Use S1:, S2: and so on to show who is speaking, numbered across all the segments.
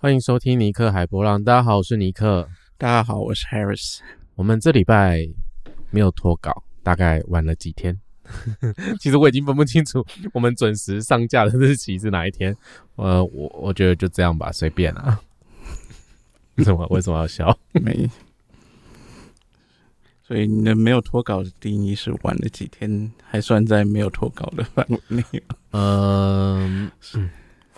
S1: 欢迎收听尼克海波浪。大家好，我是尼克。
S2: 大家好，我是 Harris。
S1: 我们这礼拜没有脱稿，大概晚了几天。其实我已经分不清楚我们准时上架的日期是哪一天。呃，我我觉得就这样吧，随便啊。为什么为什么要笑？
S2: 没。所以你的没有脱稿的定义是晚了几天，还算在没有脱稿的范围内。
S1: 嗯，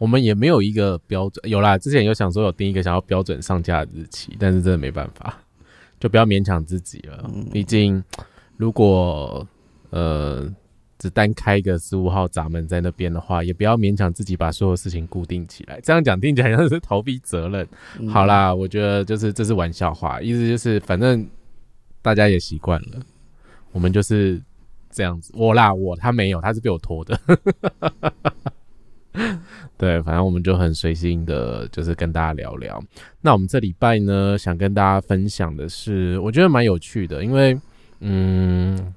S1: 我们也没有一个标准。有啦，之前有想说有定一个想要标准上架的日期，但是真的没办法，就不要勉强自己了。毕竟如果呃只单开一个十五号闸门在那边的话，也不要勉强自己把所有事情固定起来。这样讲听起来像是逃避责任。好啦，我觉得就是这是玩笑话，意思就是反正。大家也习惯了，我们就是这样子。我啦，我他没有，他是被我拖的。对，反正我们就很随心的，就是跟大家聊聊。那我们这礼拜呢，想跟大家分享的是，我觉得蛮有趣的，因为嗯，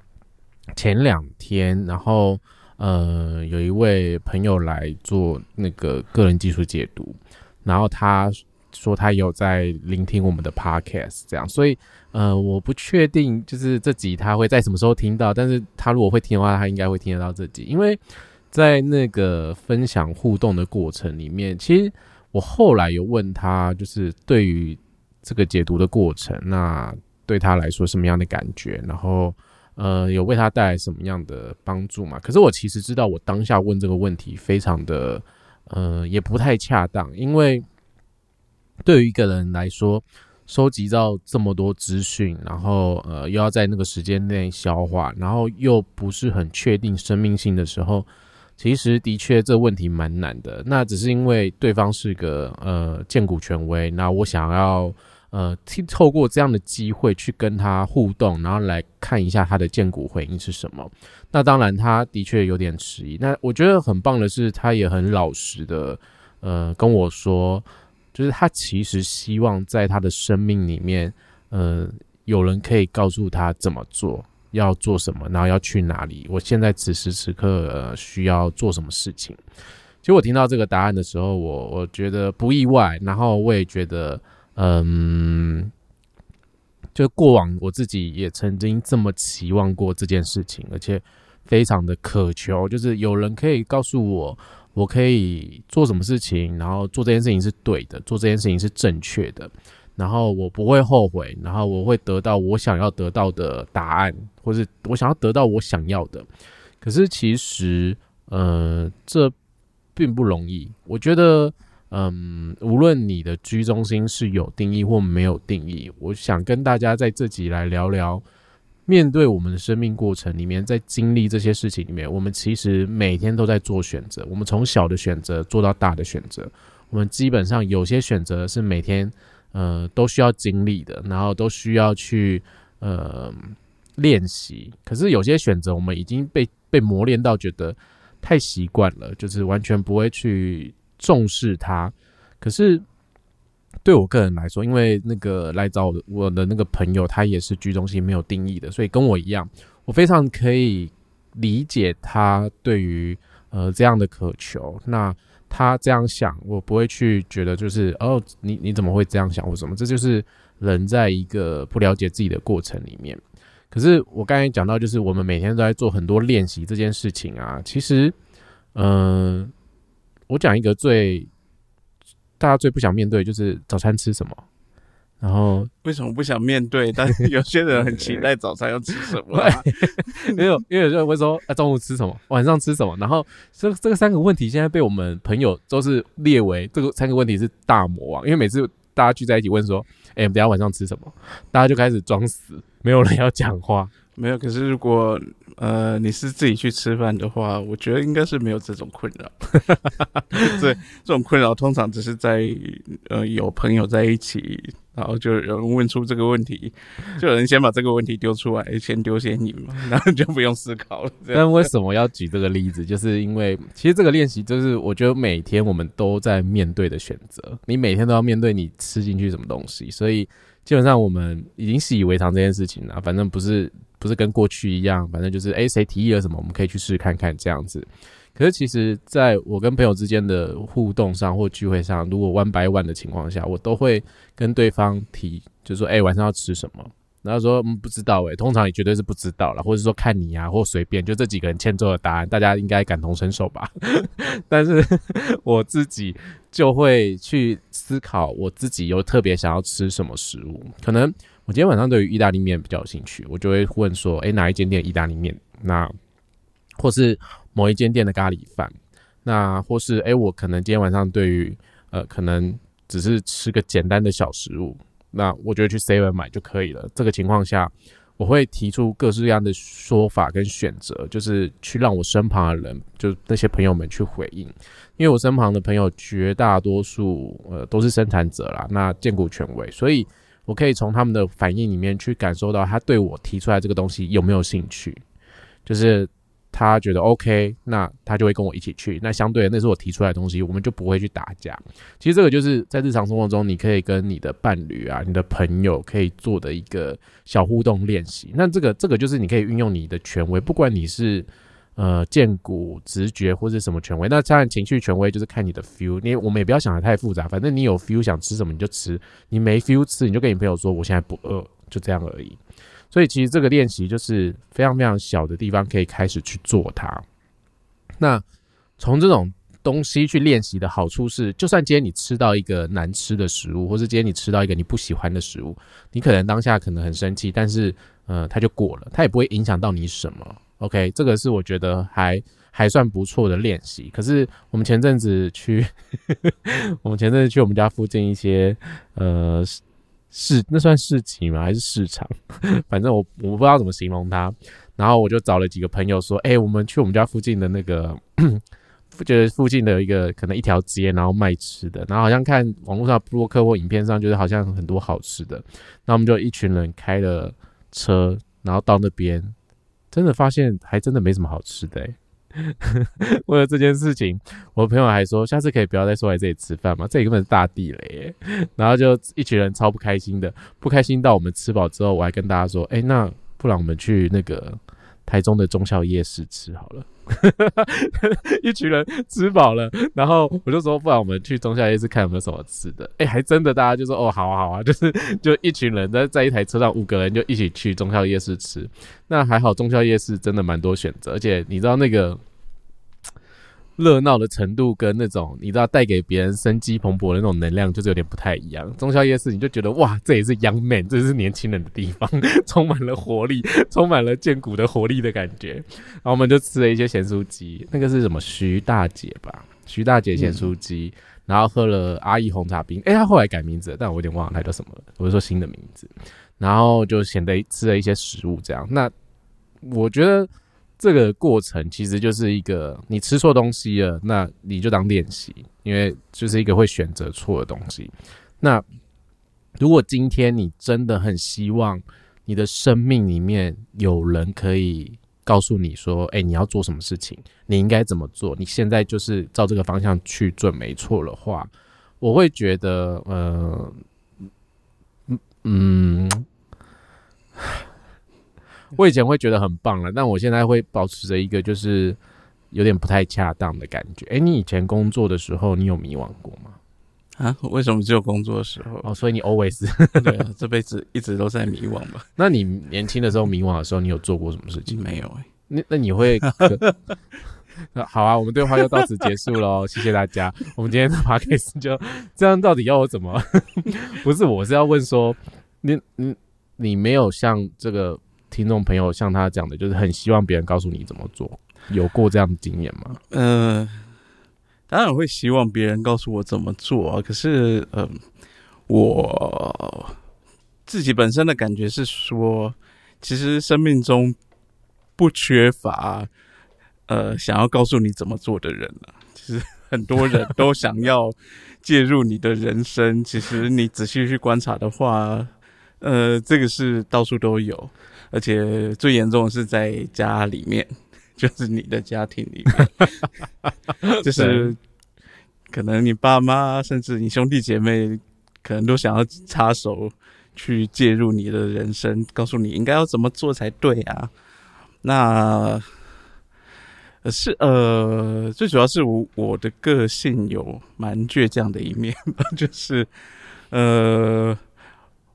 S1: 前两天，然后呃，有一位朋友来做那个个人技术解读，然后他说他有在聆听我们的 podcast，这样，所以。呃，我不确定，就是这集他会在什么时候听到，但是他如果会听的话，他应该会听得到这集，因为在那个分享互动的过程里面，其实我后来有问他，就是对于这个解读的过程，那对他来说什么样的感觉，然后呃，有为他带来什么样的帮助嘛？可是我其实知道，我当下问这个问题非常的，呃，也不太恰当，因为对于一个人来说。收集到这么多资讯，然后呃又要在那个时间内消化，然后又不是很确定生命性的时候，其实的确这问题蛮难的。那只是因为对方是个呃荐股权威，那我想要呃透过这样的机会去跟他互动，然后来看一下他的荐股回应是什么。那当然他的确有点迟疑。那我觉得很棒的是，他也很老实的呃跟我说。就是他其实希望在他的生命里面，呃，有人可以告诉他怎么做，要做什么，然后要去哪里。我现在此时此刻需要做什么事情？其实我听到这个答案的时候，我我觉得不意外，然后我也觉得，嗯，就过往我自己也曾经这么期望过这件事情，而且非常的渴求，就是有人可以告诉我。我可以做什么事情，然后做这件事情是对的，做这件事情是正确的，然后我不会后悔，然后我会得到我想要得到的答案，或是我想要得到我想要的。可是其实，呃，这并不容易。我觉得，嗯，无论你的居中心是有定义或没有定义，我想跟大家在这集来聊聊。面对我们的生命过程里面，在经历这些事情里面，我们其实每天都在做选择。我们从小的选择做到大的选择，我们基本上有些选择是每天呃都需要经历的，然后都需要去呃练习。可是有些选择我们已经被被磨练到觉得太习惯了，就是完全不会去重视它。可是。对我个人来说，因为那个来找我的那个朋友，他也是居中心没有定义的，所以跟我一样，我非常可以理解他对于呃这样的渴求。那他这样想，我不会去觉得就是哦，你你怎么会这样想或什么？这就是人在一个不了解自己的过程里面。可是我刚才讲到，就是我们每天都在做很多练习这件事情啊。其实，嗯，我讲一个最。大家最不想面对就是早餐吃什么，然后
S2: 为什么不想面对？但 有些人很期待早餐要吃什么，
S1: 因为 因为有些人会说啊中午吃什么，晚上吃什么，然后这这个三个问题现在被我们朋友都是列为这个三个问题是大魔王，因为每次大家聚在一起问说，哎，等下晚上吃什么，大家就开始装死，没有人要讲话。
S2: 没有，可是如果呃你是自己去吃饭的话，我觉得应该是没有这种困扰。对，这种困扰通常只是在呃有朋友在一起，然后就有人问出这个问题，就有人先把这个问题丢出来，先丢先你嘛，然后就不用思考了。
S1: 但为什么要举这个例子？就是因为其实这个练习就是我觉得每天我们都在面对的选择，你每天都要面对你吃进去什么东西，所以基本上我们已经习以为常这件事情了。反正不是。不是跟过去一样，反正就是哎，谁提议了什么，我们可以去试试看看这样子。可是其实在我跟朋友之间的互动上或聚会上，如果 one by one 的情况下，我都会跟对方提，就是说：“哎，晚上要吃什么？”然后说：“嗯，不知道。”哎，通常也绝对是不知道了，或者说看你啊，或随便，就这几个人欠揍的答案，大家应该感同身受吧？但是 我自己就会去思考，我自己又特别想要吃什么食物。可能我今天晚上对于意大利面比较有兴趣，我就会问说：“哎，哪一间店意大利面？”那或是某一间店的咖喱饭，那或是哎，我可能今天晚上对于呃，可能只是吃个简单的小食物，那我觉得去 seven 买就可以了。这个情况下，我会提出各式各样的说法跟选择，就是去让我身旁的人，就那些朋友们去回应。因为我身旁的朋友绝大多数呃都是生产者啦，那荐股权威，所以我可以从他们的反应里面去感受到他对我提出来这个东西有没有兴趣，就是。他觉得 OK，那他就会跟我一起去。那相对的，那是我提出来的东西，我们就不会去打架。其实这个就是在日常生活中，你可以跟你的伴侣啊、你的朋友可以做的一个小互动练习。那这个这个就是你可以运用你的权威，不管你是呃见骨直觉或者什么权威。那当然情绪权威就是看你的 feel。你我们也不要想的太复杂，反正你有 feel 想吃什么你就吃，你没 feel 吃你就跟你朋友说我现在不饿，就这样而已。所以其实这个练习就是非常非常小的地方可以开始去做它。那从这种东西去练习的好处是，就算今天你吃到一个难吃的食物，或是今天你吃到一个你不喜欢的食物，你可能当下可能很生气，但是呃，它就过了，它也不会影响到你什么。OK，这个是我觉得还还算不错的练习。可是我们前阵子去，我们前阵子去我们家附近一些呃。市那算市集吗？还是市场？反正我我不知道怎么形容它。然后我就找了几个朋友说：“哎，我们去我们家附近的那个，就是附近的一个可能一条街，然后卖吃的。然后好像看网络上播客或影片上，就是好像很多好吃的。那我们就一群人开了车，然后到那边，真的发现还真的没什么好吃的。”为了这件事情，我朋友还说下次可以不要再说来这里吃饭嘛，这里根本是大地雷。然后就一群人超不开心的，不开心到我们吃饱之后，我还跟大家说，哎，那不然我们去那个台中的中校夜市吃好了。一群人吃饱了，然后我就说，不然我们去中校夜市看有没有什么吃的。哎，还真的，大家就说，哦，好啊，好啊，就是就一群人在在一台车上，五个人就一起去中校夜市吃。那还好，中校夜市真的蛮多选择，而且你知道那个。热闹的程度跟那种你知道带给别人生机蓬勃的那种能量，就是有点不太一样。中宵夜市你就觉得哇，这也是 young man，这是年轻人的地方，充满了活力，充满了健骨的活力的感觉。然后我们就吃了一些咸酥鸡，那个是什么徐大姐吧？徐大姐咸酥鸡，然后喝了阿姨红茶冰。哎，她后来改名字，但我有点忘了她叫什么了。我是说新的名字。然后就显得吃了一些食物，这样。那我觉得。这个过程其实就是一个你吃错东西了，那你就当练习，因为就是一个会选择错的东西。那如果今天你真的很希望你的生命里面有人可以告诉你说：“哎，你要做什么事情，你应该怎么做？”你现在就是照这个方向去做，没错的话，我会觉得，呃，嗯嗯。我以前会觉得很棒了，但我现在会保持着一个就是有点不太恰当的感觉。哎，你以前工作的时候，你有迷惘过吗？
S2: 啊？为什么只有工作的时候？
S1: 哦，所以你 always
S2: 对，这辈子一直都在迷惘吧？
S1: 那你年轻的时候迷惘的时候，你有做过什么事情？
S2: 没有哎。
S1: 那那你会？好啊，我们对话就到此结束喽，谢谢大家。我们今天的 podcast 就这样，到底要我怎么？不是，我是要问说，你你你没有像这个。听众朋友像他讲的，就是很希望别人告诉你怎么做，有过这样的经验吗？
S2: 嗯，当然会希望别人告诉我怎么做啊。可是，嗯，我自己本身的感觉是说，其实生命中不缺乏呃想要告诉你怎么做的人了。其实很多人都想要介入你的人生。其实你仔细去观察的话，呃，这个是到处都有。而且最严重的是在家里面，就是你的家庭里面，就是可能你爸妈甚至你兄弟姐妹，可能都想要插手去介入你的人生，告诉你应该要怎么做才对啊。那呃是呃，最主要是我我的个性有蛮倔强的一面，就是呃，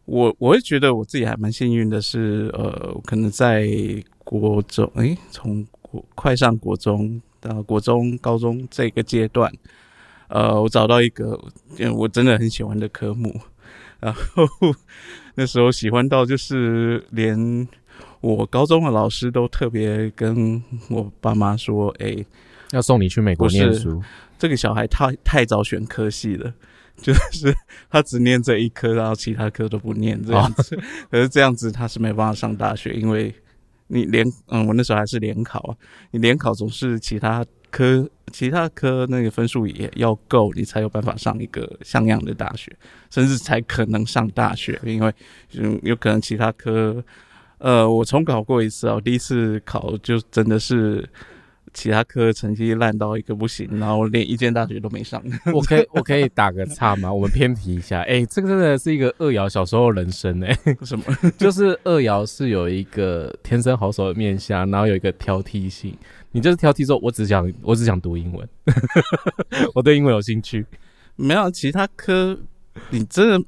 S2: 我我会觉得我自己还蛮幸运的是，呃，可能在国中，诶，从国快上国中到国中、高中这个阶段，呃，我找到一个我真的很喜欢的科目，然后那时候喜欢到就是连。我高中的老师都特别跟我爸妈说：“哎，
S1: 要送你去美国念书。
S2: 这个小孩太太早选科系了，就是他只念这一科，然后其他科都不念这样子。可是这样子他是没办法上大学，因为你联嗯，我那时候还是联考啊，你联考总是其他科其他科那个分数也要够，你才有办法上一个像样的大学，甚至才可能上大学，因为嗯，有可能其他科。”呃，我重考过一次哦，第一次考就真的是其他科成绩烂到一个不行，然后连一间大学都没上。
S1: 我可以我可以打个岔吗？我们偏题一下，哎，这个真的是一个二瑶小时候人生哎。
S2: 什么？
S1: 就是二瑶是有一个天生好手的面相，然后有一个挑剔性。你就是挑剔说，我只想我只想读英文，我对英文有兴趣。
S2: 没有其他科，你真的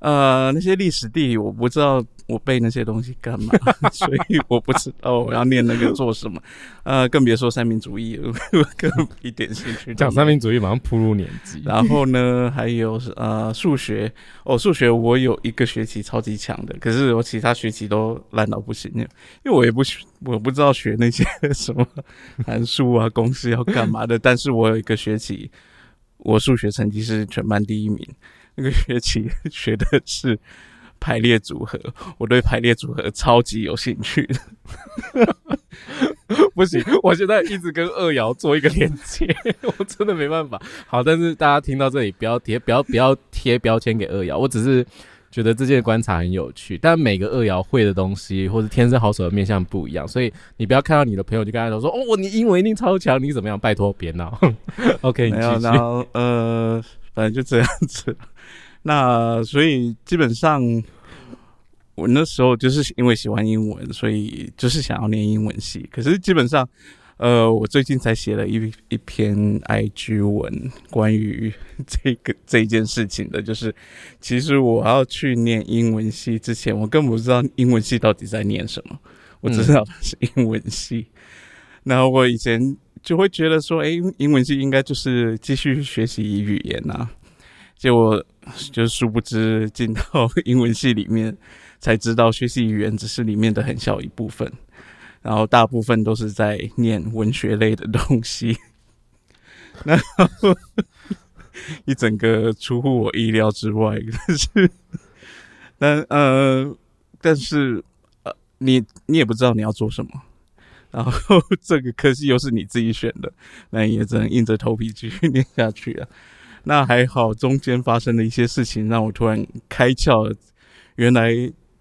S2: 呃那些历史地理我不知道。我背那些东西干嘛？所以我不知道我要念那个做什么。呃，更别说三民主义了，更一点兴趣。
S1: 讲三民主义马上步入年纪。
S2: 然后呢，还有呃数学哦，数学我有一个学期超级强的，可是我其他学期都烂到不行。因为我也不学我不知道学那些什么函数啊、公式要干嘛的。但是我有一个学期，我数学成绩是全班第一名。那个学期学的是。排列组合，我对排列组合超级有兴趣。
S1: 不行，我现在一直跟二爻做一个连接，我真的没办法。好，但是大家听到这里不要贴，不要不要贴标签给二爻。我只是觉得这件观察很有趣，但每个二爻会的东西或者天生好手的面相不一样，所以你不要看到你的朋友就跟他说：“哦，你英文一定超强，你怎么样？”拜托别闹。OK，
S2: 没有，然后呃，反正就这样子。那所以基本上，我那时候就是因为喜欢英文，所以就是想要念英文系。可是基本上，呃，我最近才写了一一篇 IG 文，关于这个这件事情的，就是其实我要去念英文系之前，我根本不知道英文系到底在念什么，我只知道它是英文系。然后我以前就会觉得说，哎，英文系应该就是继续学习语言啊。结果 就殊不知进到 英文系里面，才知道学习语言只是里面的很小一部分，然后大部分都是在念文学类的东西。然后 一整个出乎我意料之外，但是，但呃，但是呃，你你也不知道你要做什么，然后这个科系又是你自己选的，那也只能硬着头皮继续念下去啊。那还好，中间发生的一些事情让我突然开窍，原来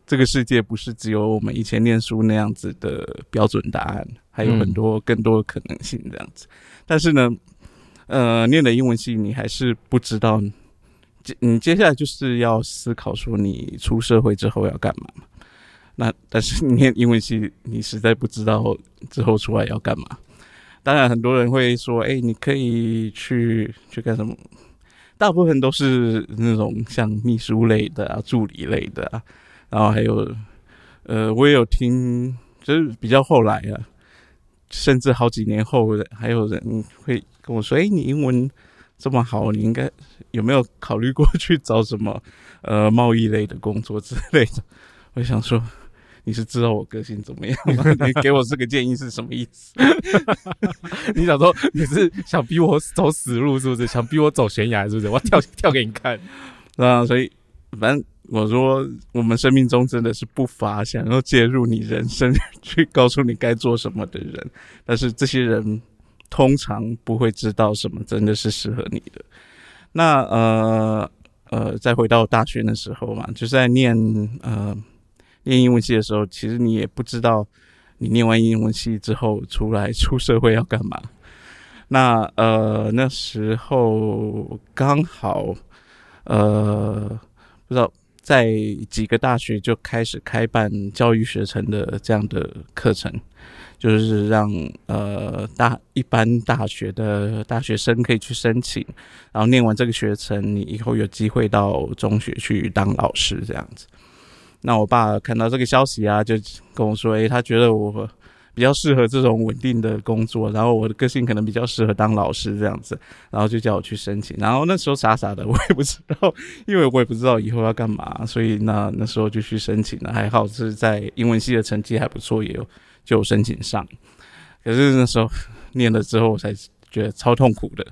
S2: 这个世界不是只有我们以前念书那样子的标准答案，还有很多更多的可能性这样子。但是呢，呃，念了英文系，你还是不知道，接你接下来就是要思考说你出社会之后要干嘛。那但是念英文系，你实在不知道之后出来要干嘛。当然，很多人会说，哎，你可以去去干什么？大部分都是那种像秘书类的啊、助理类的啊，然后还有，呃，我也有听，就是比较后来啊，甚至好几年后，还有人会跟我说：“哎，你英文这么好，你应该有没有考虑过去找什么呃贸易类的工作之类的？”我想说。你是知道我个性怎么样吗？你给我这个建议是什么意思？
S1: 你想说你是想逼我走死路是不是？想逼我走悬崖是不是？我跳跳给你看
S2: 啊！所以反正我说，我们生命中真的是不乏想要介入你人生、去告诉你该做什么的人，但是这些人通常不会知道什么真的是适合你的。那呃呃，再回到大学的时候嘛，就是在念呃。念英文系的时候，其实你也不知道，你念完英文系之后出来出社会要干嘛。那呃那时候刚好呃不知道在几个大学就开始开办教育学程的这样的课程，就是让呃大一般大学的大学生可以去申请，然后念完这个学程，你以后有机会到中学去当老师这样子。那我爸看到这个消息啊，就跟我说：“诶，他觉得我。”比较适合这种稳定的工作，然后我的个性可能比较适合当老师这样子，然后就叫我去申请。然后那时候傻傻的，我也不知道，因为我也不知道以后要干嘛，所以那那时候就去申请了。还好是在英文系的成绩还不错，也有就申请上。可是那时候念了之后，我才觉得超痛苦的。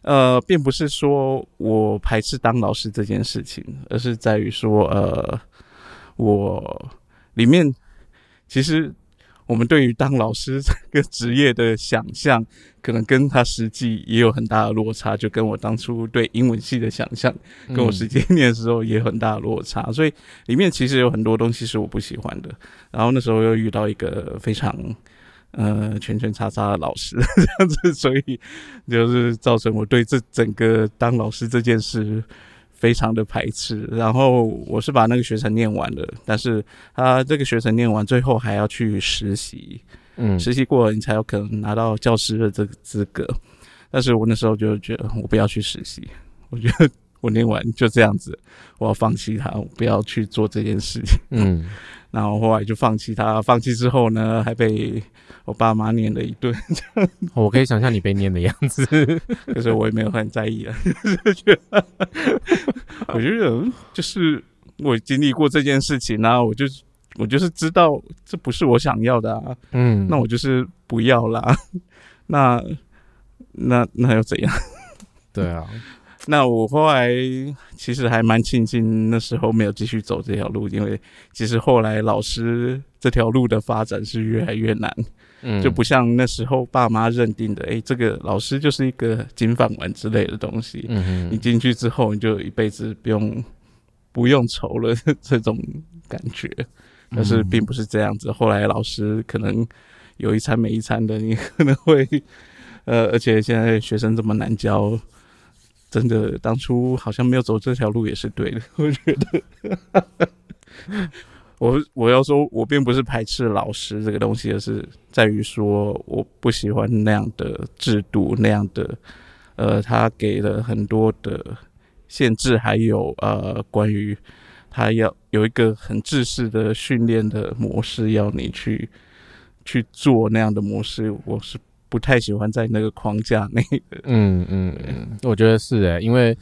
S2: 呃，并不是说我排斥当老师这件事情，而是在于说，呃，我里面其实。我们对于当老师这个职业的想象，可能跟他实际也有很大的落差，就跟我当初对英文系的想象，跟我实际念的时候也有很大的落差。所以里面其实有很多东西是我不喜欢的。然后那时候又遇到一个非常呃圈圈叉叉的老师，这样子，所以就是造成我对这整个当老师这件事。非常的排斥，然后我是把那个学程念完了，但是他这个学程念完，最后还要去实习，嗯，实习过了你才有可能拿到教师的这个资格。但是我那时候就觉得我不要去实习，我觉得我念完就这样子，我要放弃他，我不要去做这件事情，嗯。然后后来就放弃他，放弃之后呢，还被我爸妈念了一顿。
S1: 我可以想象你被念的样子，
S2: 可是我也没有很在意啊。我觉得就是我经历过这件事情啊，我就我就是知道这不是我想要的啊。嗯，那我就是不要啦。那那那又怎样？
S1: 对啊。
S2: 那我后来其实还蛮庆幸那时候没有继续走这条路，因为其实后来老师这条路的发展是越来越难，嗯，就不像那时候爸妈认定的，哎，这个老师就是一个金饭碗之类的东西，嗯你进去之后你就一辈子不用不用愁了 这种感觉，但是并不是这样子。后来老师可能有一餐没一餐的，你可能会，呃，而且现在学生这么难教。真的，当初好像没有走这条路也是对的。我觉得，我我要说，我并不是排斥老师这个东西，而是在于说，我不喜欢那样的制度，那样的，呃，他给了很多的限制，还有呃，关于他要有一个很制式的训练的模式，要你去去做那样的模式，我是。不太喜欢在那个框架内。
S1: 嗯嗯嗯，我觉得是诶，因为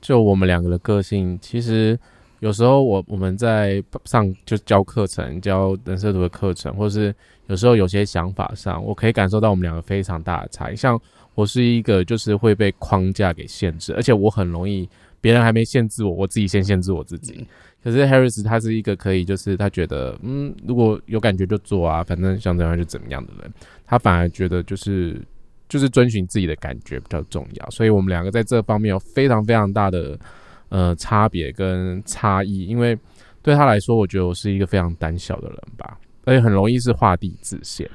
S1: 就我们两个的个性，其实有时候我我们在上就教课程、教人设图的课程，或是有时候有些想法上，我可以感受到我们两个非常大的差异。像我是一个就是会被框架给限制，而且我很容易别人还没限制我，我自己先限制我自己。可是 Harris 他是一个可以，就是他觉得，嗯，如果有感觉就做啊，反正想怎样就怎么样的人。他反而觉得就是就是遵循自己的感觉比较重要。所以我们两个在这方面有非常非常大的呃差别跟差异。因为对他来说，我觉得我是一个非常胆小的人吧，而且很容易是画地自限。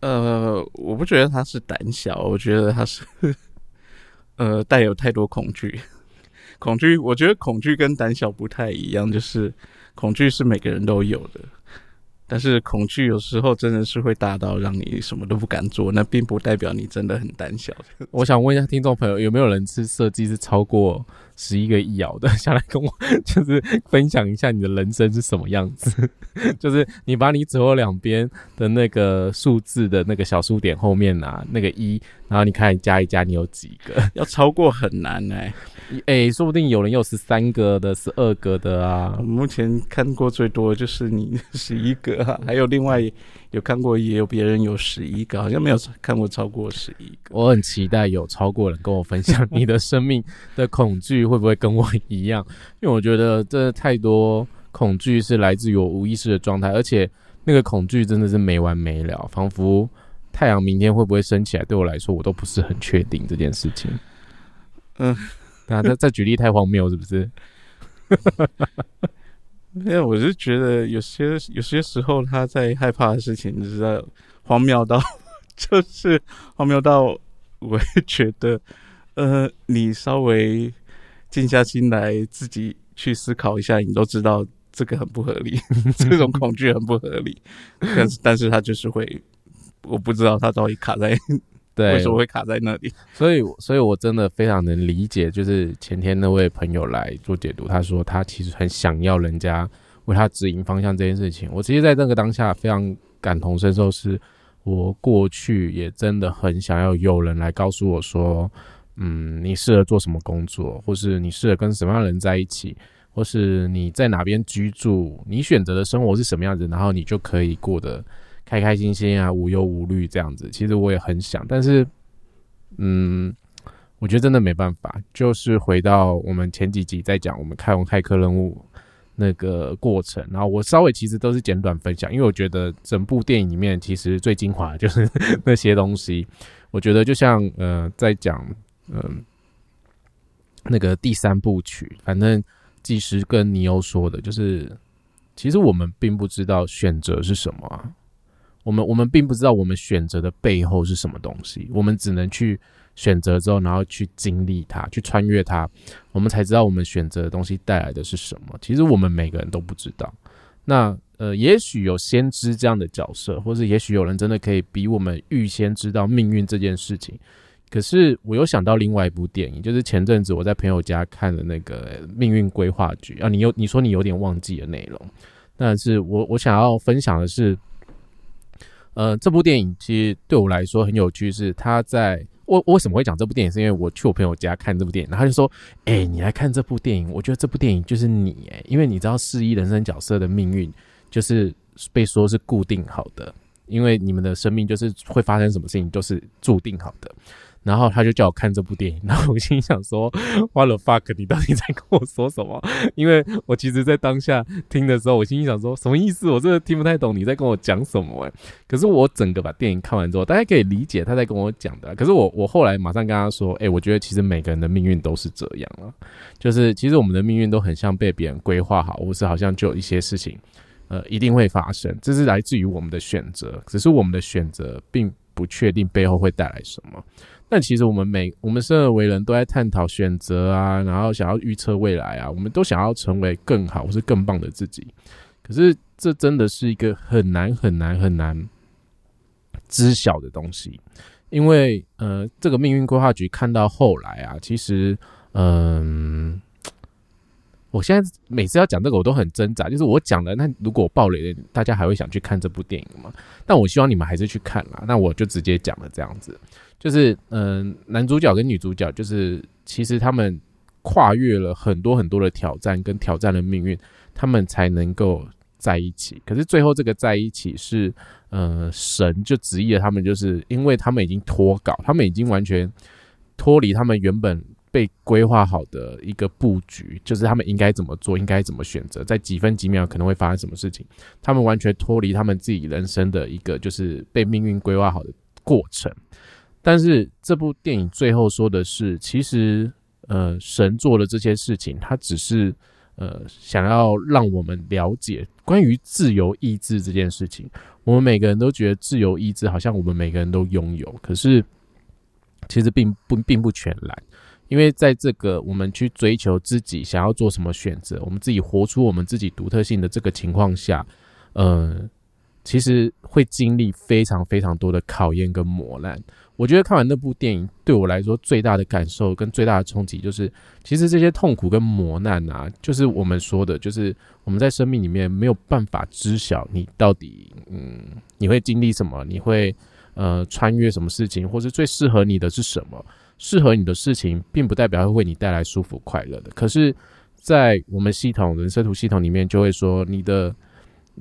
S2: 呃，我不觉得他是胆小，我觉得他是 呃带有太多恐惧。恐惧，我觉得恐惧跟胆小不太一样，就是恐惧是每个人都有的，但是恐惧有时候真的是会大到让你什么都不敢做，那并不代表你真的很胆小。
S1: 我想问一下听众朋友，有没有人是设计是超过十一个亿咬的？下来跟我 就是分享一下你的人生是什么样子？就是你把你左右两边的那个数字的那个小数点后面啊，那个一，然后你看加一加，你有几个？
S2: 要超过很难哎。
S1: 哎，说不定有人有十三个的，十二个的啊。
S2: 目前看过最多的就是你十一个，还有另外有看过也有别人有十一个，好像没有看过超过十一个。
S1: 我很期待有超过人跟我分享你的生命的恐惧会不会跟我一样？因为我觉得这太多恐惧是来自于我无意识的状态，而且那个恐惧真的是没完没了，仿佛太阳明天会不会升起来，对我来说我都不是很确定这件事情。嗯。那这这举例太荒谬，是不是？
S2: 因为我是觉得有些有些时候他在害怕的事情，就是在荒谬到，就是荒谬到，我也觉得，呃，你稍微静下心来，自己去思考一下，你都知道这个很不合理，这种恐惧很不合理，但是但是他就是会我不知道他到底卡在
S1: 对，
S2: 为什么会卡在那里。
S1: 所以，所以我真的非常能理解，就是前天那位朋友来做解读，他说他其实很想要人家为他指引方向这件事情。我其实在那个当下非常感同身受，是我过去也真的很想要有人来告诉我说，嗯，你适合做什么工作，或是你适合跟什么样的人在一起，或是你在哪边居住，你选择的生活是什么样子，然后你就可以过得。开开心心啊，无忧无虑这样子，其实我也很想，但是，嗯，我觉得真的没办法。就是回到我们前几集在讲我们开完骇客任务那个过程，然后我稍微其实都是简短分享，因为我觉得整部电影里面其实最精华就是那些东西。我觉得就像呃，在讲嗯那个第三部曲，反正技师跟尼欧说的，就是其实我们并不知道选择是什么啊。我们我们并不知道我们选择的背后是什么东西，我们只能去选择之后，然后去经历它，去穿越它，我们才知道我们选择的东西带来的是什么。其实我们每个人都不知道。那呃，也许有先知这样的角色，或者也许有人真的可以比我们预先知道命运这件事情。可是我又想到另外一部电影，就是前阵子我在朋友家看的那个《命运规划局》啊，你有你说你有点忘记了内容，但是我我想要分享的是。呃，这部电影其实对我来说很有趣，是他在我为什么会讲这部电影，是因为我去我朋友家看这部电影，然后就说：“哎，你来看这部电影，我觉得这部电影就是你哎，因为你知道四一人生角色的命运就是被说是固定好的，因为你们的生命就是会发生什么事情就是注定好的。”然后他就叫我看这部电影，然后我心想说：“What the fuck？你到底在跟我说什么？” 因为我其实，在当下听的时候，我心想说：“什么意思？我真的听不太懂你在跟我讲什么。”哎，可是我整个把电影看完之后，大家可以理解他在跟我讲的。可是我我后来马上跟他说：“哎，我觉得其实每个人的命运都是这样啊，就是其实我们的命运都很像被别人规划好，或是好像就有一些事情，呃，一定会发生。这是来自于我们的选择，只是我们的选择并不确定背后会带来什么。”但其实我们每我们生而为人都在探讨选择啊，然后想要预测未来啊，我们都想要成为更好或是更棒的自己。可是这真的是一个很难很难很难知晓的东西，因为呃，这个命运规划局看到后来啊，其实嗯。我现在每次要讲这个，我都很挣扎。就是我讲了，那如果爆雷了，大家还会想去看这部电影吗？但我希望你们还是去看啦。那我就直接讲了这样子，就是嗯，男主角跟女主角，就是其实他们跨越了很多很多的挑战跟挑战的命运，他们才能够在一起。可是最后这个在一起是，呃，神就旨意了他们，就是因为他们已经脱稿，他们已经完全脱离他们原本。被规划好的一个布局，就是他们应该怎么做，应该怎么选择，在几分几秒可能会发生什么事情，他们完全脱离他们自己人生的一个就是被命运规划好的过程。但是这部电影最后说的是，其实呃，神做的这些事情，他只是呃想要让我们了解关于自由意志这件事情。我们每个人都觉得自由意志好像我们每个人都拥有，可是其实并不并不全然。因为在这个我们去追求自己想要做什么选择，我们自己活出我们自己独特性的这个情况下，呃，其实会经历非常非常多的考验跟磨难。我觉得看完那部电影对我来说最大的感受跟最大的冲击，就是其实这些痛苦跟磨难啊，就是我们说的，就是我们在生命里面没有办法知晓你到底，嗯，你会经历什么，你会呃穿越什么事情，或是最适合你的是什么。适合你的事情，并不代表会为你带来舒服快乐的。可是，在我们系统人生图系统里面，就会说你的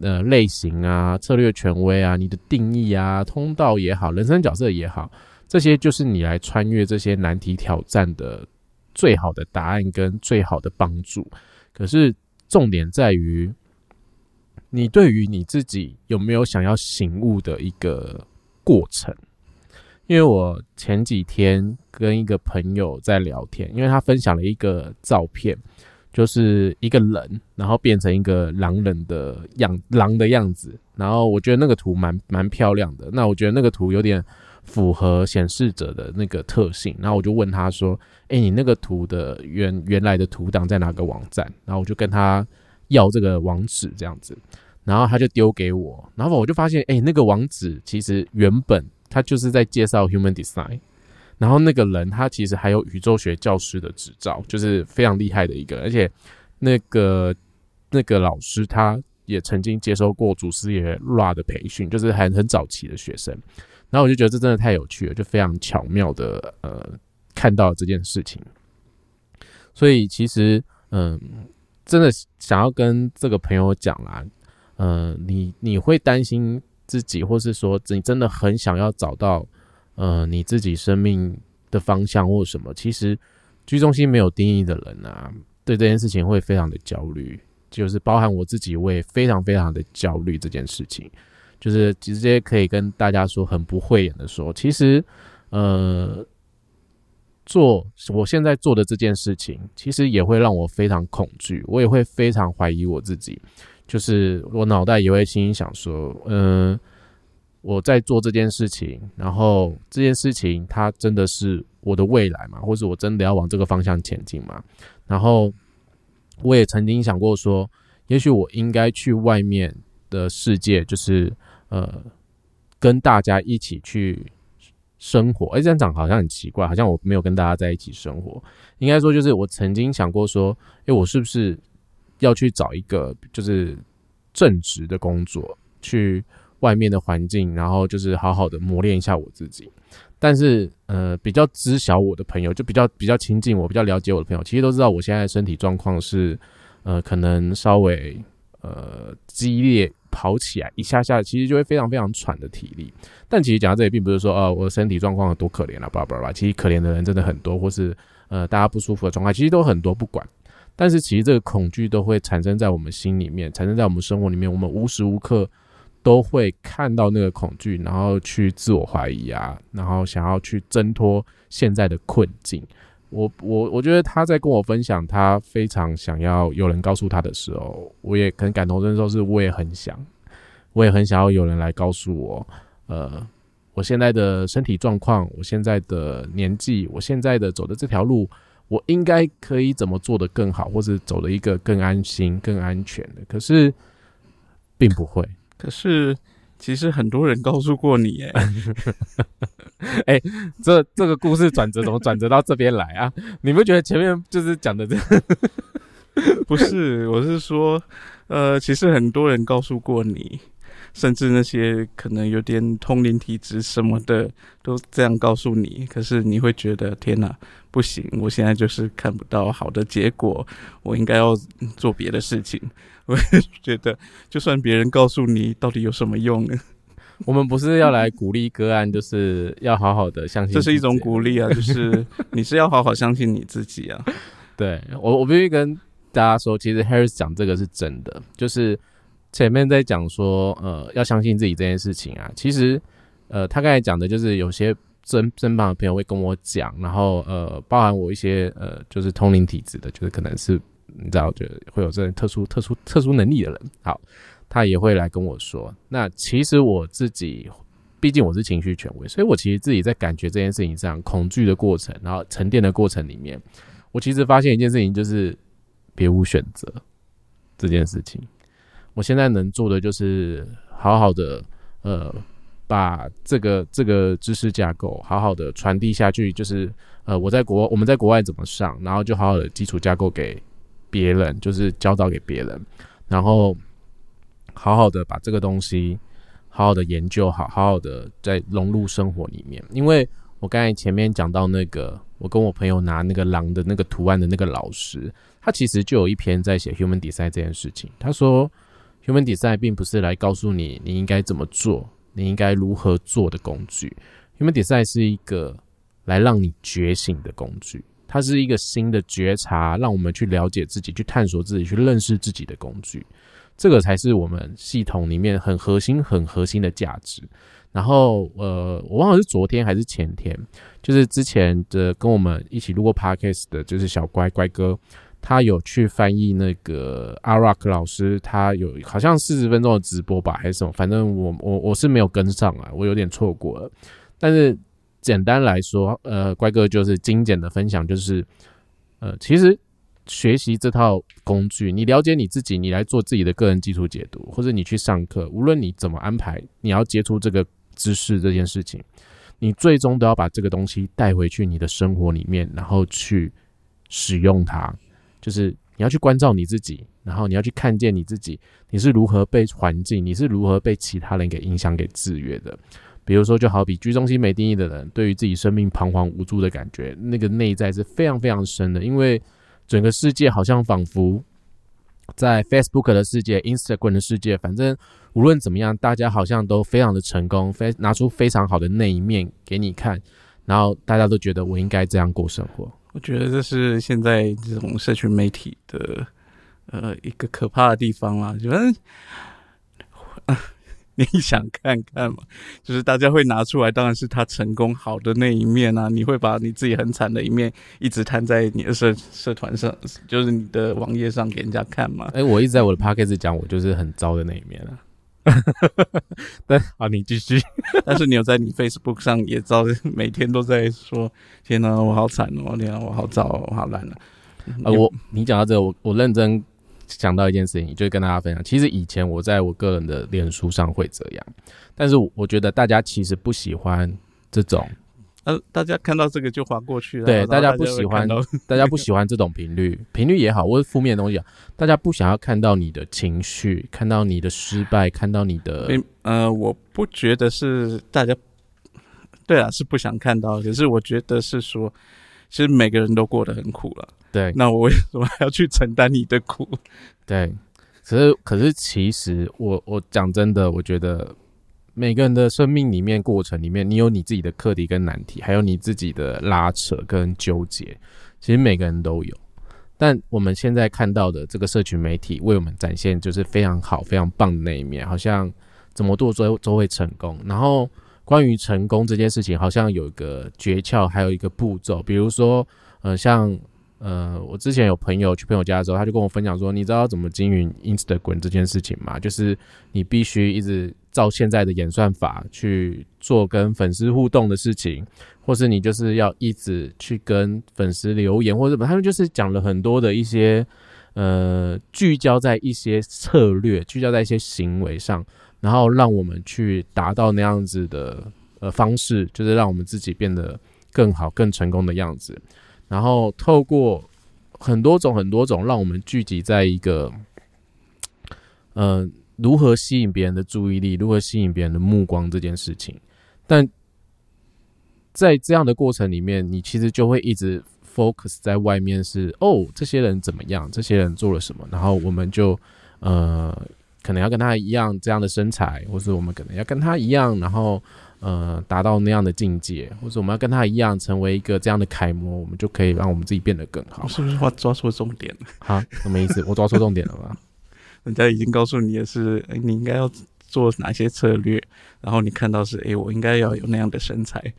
S1: 呃类型啊、策略权威啊、你的定义啊、通道也好、人生角色也好，这些就是你来穿越这些难题挑战的最好的答案跟最好的帮助。可是重点在于，你对于你自己有没有想要醒悟的一个过程。因为我前几天跟一个朋友在聊天，因为他分享了一个照片，就是一个人，然后变成一个狼人的样，狼的样子。然后我觉得那个图蛮蛮漂亮的。那我觉得那个图有点符合显示者的那个特性。然后我就问他说：“哎，你那个图的原原来的图档在哪个网站？”然后我就跟他要这个网址，这样子。然后他就丢给我，然后我就发现，哎，那个网址其实原本他就是在介绍 Human Design，然后那个人他其实还有宇宙学教师的执照，就是非常厉害的一个，而且那个那个老师他也曾经接受过祖师爷 Ra 的培训，就是很很早期的学生，然后我就觉得这真的太有趣了，就非常巧妙的呃看到这件事情，所以其实嗯，真的想要跟这个朋友讲啦。呃，你你会担心自己，或是说你真的很想要找到呃你自己生命的方向或什么？其实居中心没有定义的人啊，对这件事情会非常的焦虑，就是包含我自己，我也非常非常的焦虑这件事情。就是直接可以跟大家说，很不讳言的说，其实呃做我现在做的这件事情，其实也会让我非常恐惧，我也会非常怀疑我自己。就是我脑袋也会心想说，嗯，我在做这件事情，然后这件事情它真的是我的未来嘛，或者我真的要往这个方向前进嘛？然后我也曾经想过说，也许我应该去外面的世界，就是呃，跟大家一起去生活。哎，这样讲好像很奇怪，好像我没有跟大家在一起生活。应该说，就是我曾经想过说，哎，我是不是？要去找一个就是正职的工作，去外面的环境，然后就是好好的磨练一下我自己。但是，呃，比较知晓我的朋友，就比较比较亲近我、比较了解我的朋友，其实都知道我现在的身体状况是，呃，可能稍微呃激烈跑起来一下下，其实就会非常非常喘的体力。但其实讲到这里，并不是说，呃，我的身体状况有多可怜啊，巴拉巴拉。其实可怜的人真的很多，或是呃大家不舒服的状况，其实都很多。不管。但是其实这个恐惧都会产生在我们心里面，产生在我们生活里面。我们无时无刻都会看到那个恐惧，然后去自我怀疑啊，然后想要去挣脱现在的困境。我我我觉得他在跟我分享他非常想要有人告诉他的时候，我也很感同身受，是我也很想，我也很想要有人来告诉我，呃，我现在的身体状况，我现在的年纪，我现在的走的这条路。我应该可以怎么做的更好，或者走的一个更安心、更安全的？可是并不会。
S2: 可是其实很多人告诉过你，哎，
S1: 哎，这这个故事转折怎么转折到这边来啊？你不觉得前面就是讲的这？
S2: 不是，我是说，呃，其实很多人告诉过你。甚至那些可能有点通灵体质什么的，都这样告诉你。可是你会觉得天哪，不行！我现在就是看不到好的结果，我应该要做别的事情。我觉得，就算别人告诉你，到底有什么用呢？
S1: 我们不是要来鼓励个案，就是要好好的相信。
S2: 这是一种鼓励啊，就是你是要好好相信你自己啊。
S1: 对我，我必须跟大家说，其实 Harris 讲这个是真的，就是。前面在讲说，呃，要相信自己这件事情啊，其实，呃，他刚才讲的就是有些身身旁的朋友会跟我讲，然后，呃，包含我一些，呃，就是通灵体质的，就是可能是你知道，就会有这种特殊、特殊、特殊能力的人，好，他也会来跟我说。那其实我自己，毕竟我是情绪权威，所以我其实自己在感觉这件事情上，恐惧的过程，然后沉淀的过程里面，我其实发现一件事情，就是别无选择这件事情。我现在能做的就是好好的，呃，把这个这个知识架构好好的传递下去，就是呃，我在国我们在国外怎么上，然后就好好的基础架构给别人，就是教导给别人，然后好好的把这个东西好好的研究好，好好的再融入生活里面。因为我刚才前面讲到那个，我跟我朋友拿那个狼的那个图案的那个老师，他其实就有一篇在写 human design 这件事情，他说。Human Design 并不是来告诉你你应该怎么做，你应该如何做的工具。Human Design 是一个来让你觉醒的工具，它是一个新的觉察，让我们去了解自己、去探索自己、去认识自己的工具。这个才是我们系统里面很核心、很核心的价值。然后，呃，我忘了是昨天还是前天，就是之前的跟我们一起录过 Podcast 的，就是小乖乖哥。他有去翻译那个阿 Rock 老师，他有好像四十分钟的直播吧，还是什么？反正我我我是没有跟上啊，我有点错过了。但是简单来说，呃，乖哥就是精简的分享，就是呃，其实学习这套工具，你了解你自己，你来做自己的个人基础解读，或者你去上课，无论你怎么安排，你要接触这个知识这件事情，你最终都要把这个东西带回去你的生活里面，然后去使用它。就是你要去关照你自己，然后你要去看见你自己，你是如何被环境，你是如何被其他人给影响、给制约的。比如说，就好比居中心没定义的人，对于自己生命彷徨无助的感觉，那个内在是非常非常深的，因为。整个世界好像仿佛在 Facebook 的世界、Instagram 的世界，反正无论怎么样，大家好像都非常的成功，非拿出非常好的那一面给你看，然后大家都觉得我应该这样过生活。
S2: 我觉得这是现在这种社群媒体的呃一个可怕的地方啊，就得。你想看看嘛？就是大家会拿出来，当然是他成功好的那一面啊。你会把你自己很惨的一面一直摊在你的社社团上，就是你的网页上给人家看嘛？
S1: 哎，我一直在我的 p o c a s t 讲，我就是很糟的那一面啊。但好，你继续。
S2: 但是你有在你 Facebook 上也遭，每天都在说：“天哪，我好惨哦！天哪，我好糟，我好烂了。”
S1: 啊，我你讲到这个，我我认真。想到一件事情，就跟大家分享。其实以前我在我个人的脸书上会这样，但是我觉得大家其实不喜欢这种，
S2: 呃，大家看到这个就划过去了。
S1: 对，
S2: 大
S1: 家不喜欢，大家不喜欢这种频率，频率也好，或者负面的东西，大家不想要看到你的情绪，看到你的失败，看到你的。
S2: 呃，我不觉得是大家，对啊，是不想看到，可是我觉得是说，其实每个人都过得很苦了。
S1: 对，
S2: 那我为什么还要去承担你的苦？
S1: 对，可是可是，其实我我讲真的，我觉得每个人的生命里面过程里面，你有你自己的课题跟难题，还有你自己的拉扯跟纠结，其实每个人都有。但我们现在看到的这个社群媒体为我们展现就是非常好、非常棒的那一面，好像怎么做都都会成功。然后关于成功这件事情，好像有一个诀窍，还有一个步骤，比如说，呃，像。呃，我之前有朋友去朋友家的时候，他就跟我分享说：“你知道怎么经营 Instagram 这件事情吗？就是你必须一直照现在的演算法去做跟粉丝互动的事情，或是你就是要一直去跟粉丝留言，或者什么。他们就是讲了很多的一些呃，聚焦在一些策略，聚焦在一些行为上，然后让我们去达到那样子的呃方式，就是让我们自己变得更好、更成功的样子。”然后透过很多种很多种，让我们聚集在一个，呃，如何吸引别人的注意力，如何吸引别人的目光这件事情。但在这样的过程里面，你其实就会一直 focus 在外面，是哦，这些人怎么样？这些人做了什么？然后我们就呃，可能要跟他一样这样的身材，或是我们可能要跟他一样，然后。呃，达到那样的境界，或者我们要跟他一样，成为一个这样的楷模，我们就可以让我们自己变得更好。
S2: 是不是话抓错重点了？
S1: 哈，什么意思？我抓错重点了吗？
S2: 人家已经告诉你的是，哎，你应该要做哪些策略，然后你看到是，哎，我应该要有那样的身材。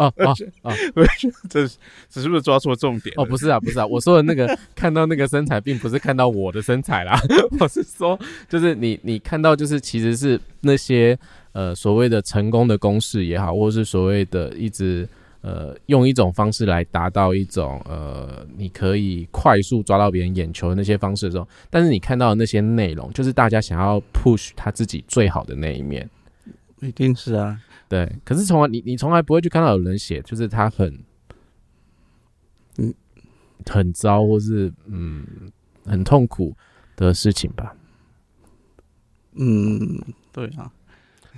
S1: 哦哦哦，
S2: 这这是不是抓错重点？
S1: 哦，不是啊，不是啊，我说的那个 看到那个身材，并不是看到我的身材啦，我是说，就是你你看到，就是其实是那些。呃，所谓的成功的公式也好，或是所谓的一直呃用一种方式来达到一种呃，你可以快速抓到别人眼球的那些方式的时候，但是你看到的那些内容，就是大家想要 push 他自己最好的那一面，
S2: 一定是啊，
S1: 对。可是从来你你从来不会去看到有人写，就是他很嗯很糟，或是嗯很痛苦的事情吧？
S2: 嗯，对啊。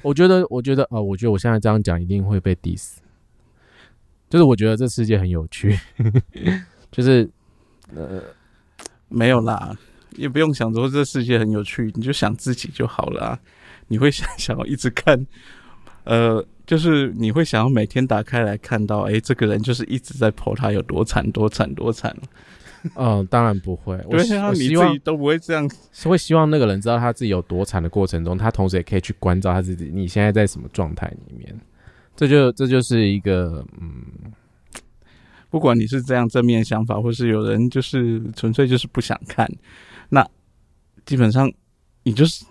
S1: 我觉得，我觉得，呃，我觉得我现在这样讲一定会被 diss。就是我觉得这世界很有趣，就是
S2: 呃，没有啦，也不用想说这世界很有趣，你就想自己就好了。你会想想要一直看，呃，就是你会想要每天打开来看到，哎，这个人就是一直在剖他有多惨，多惨，多惨。
S1: 嗯，当然不会。
S2: 对啊，你自己都不会这样，
S1: 是会希望那个人知道他自己有多惨的过程中，他同时也可以去关照他自己，你现在在什么状态里面？这就这就是一个嗯，
S2: 不管你是这样正面想法，或是有人就是纯粹就是不想看，那基本上你就是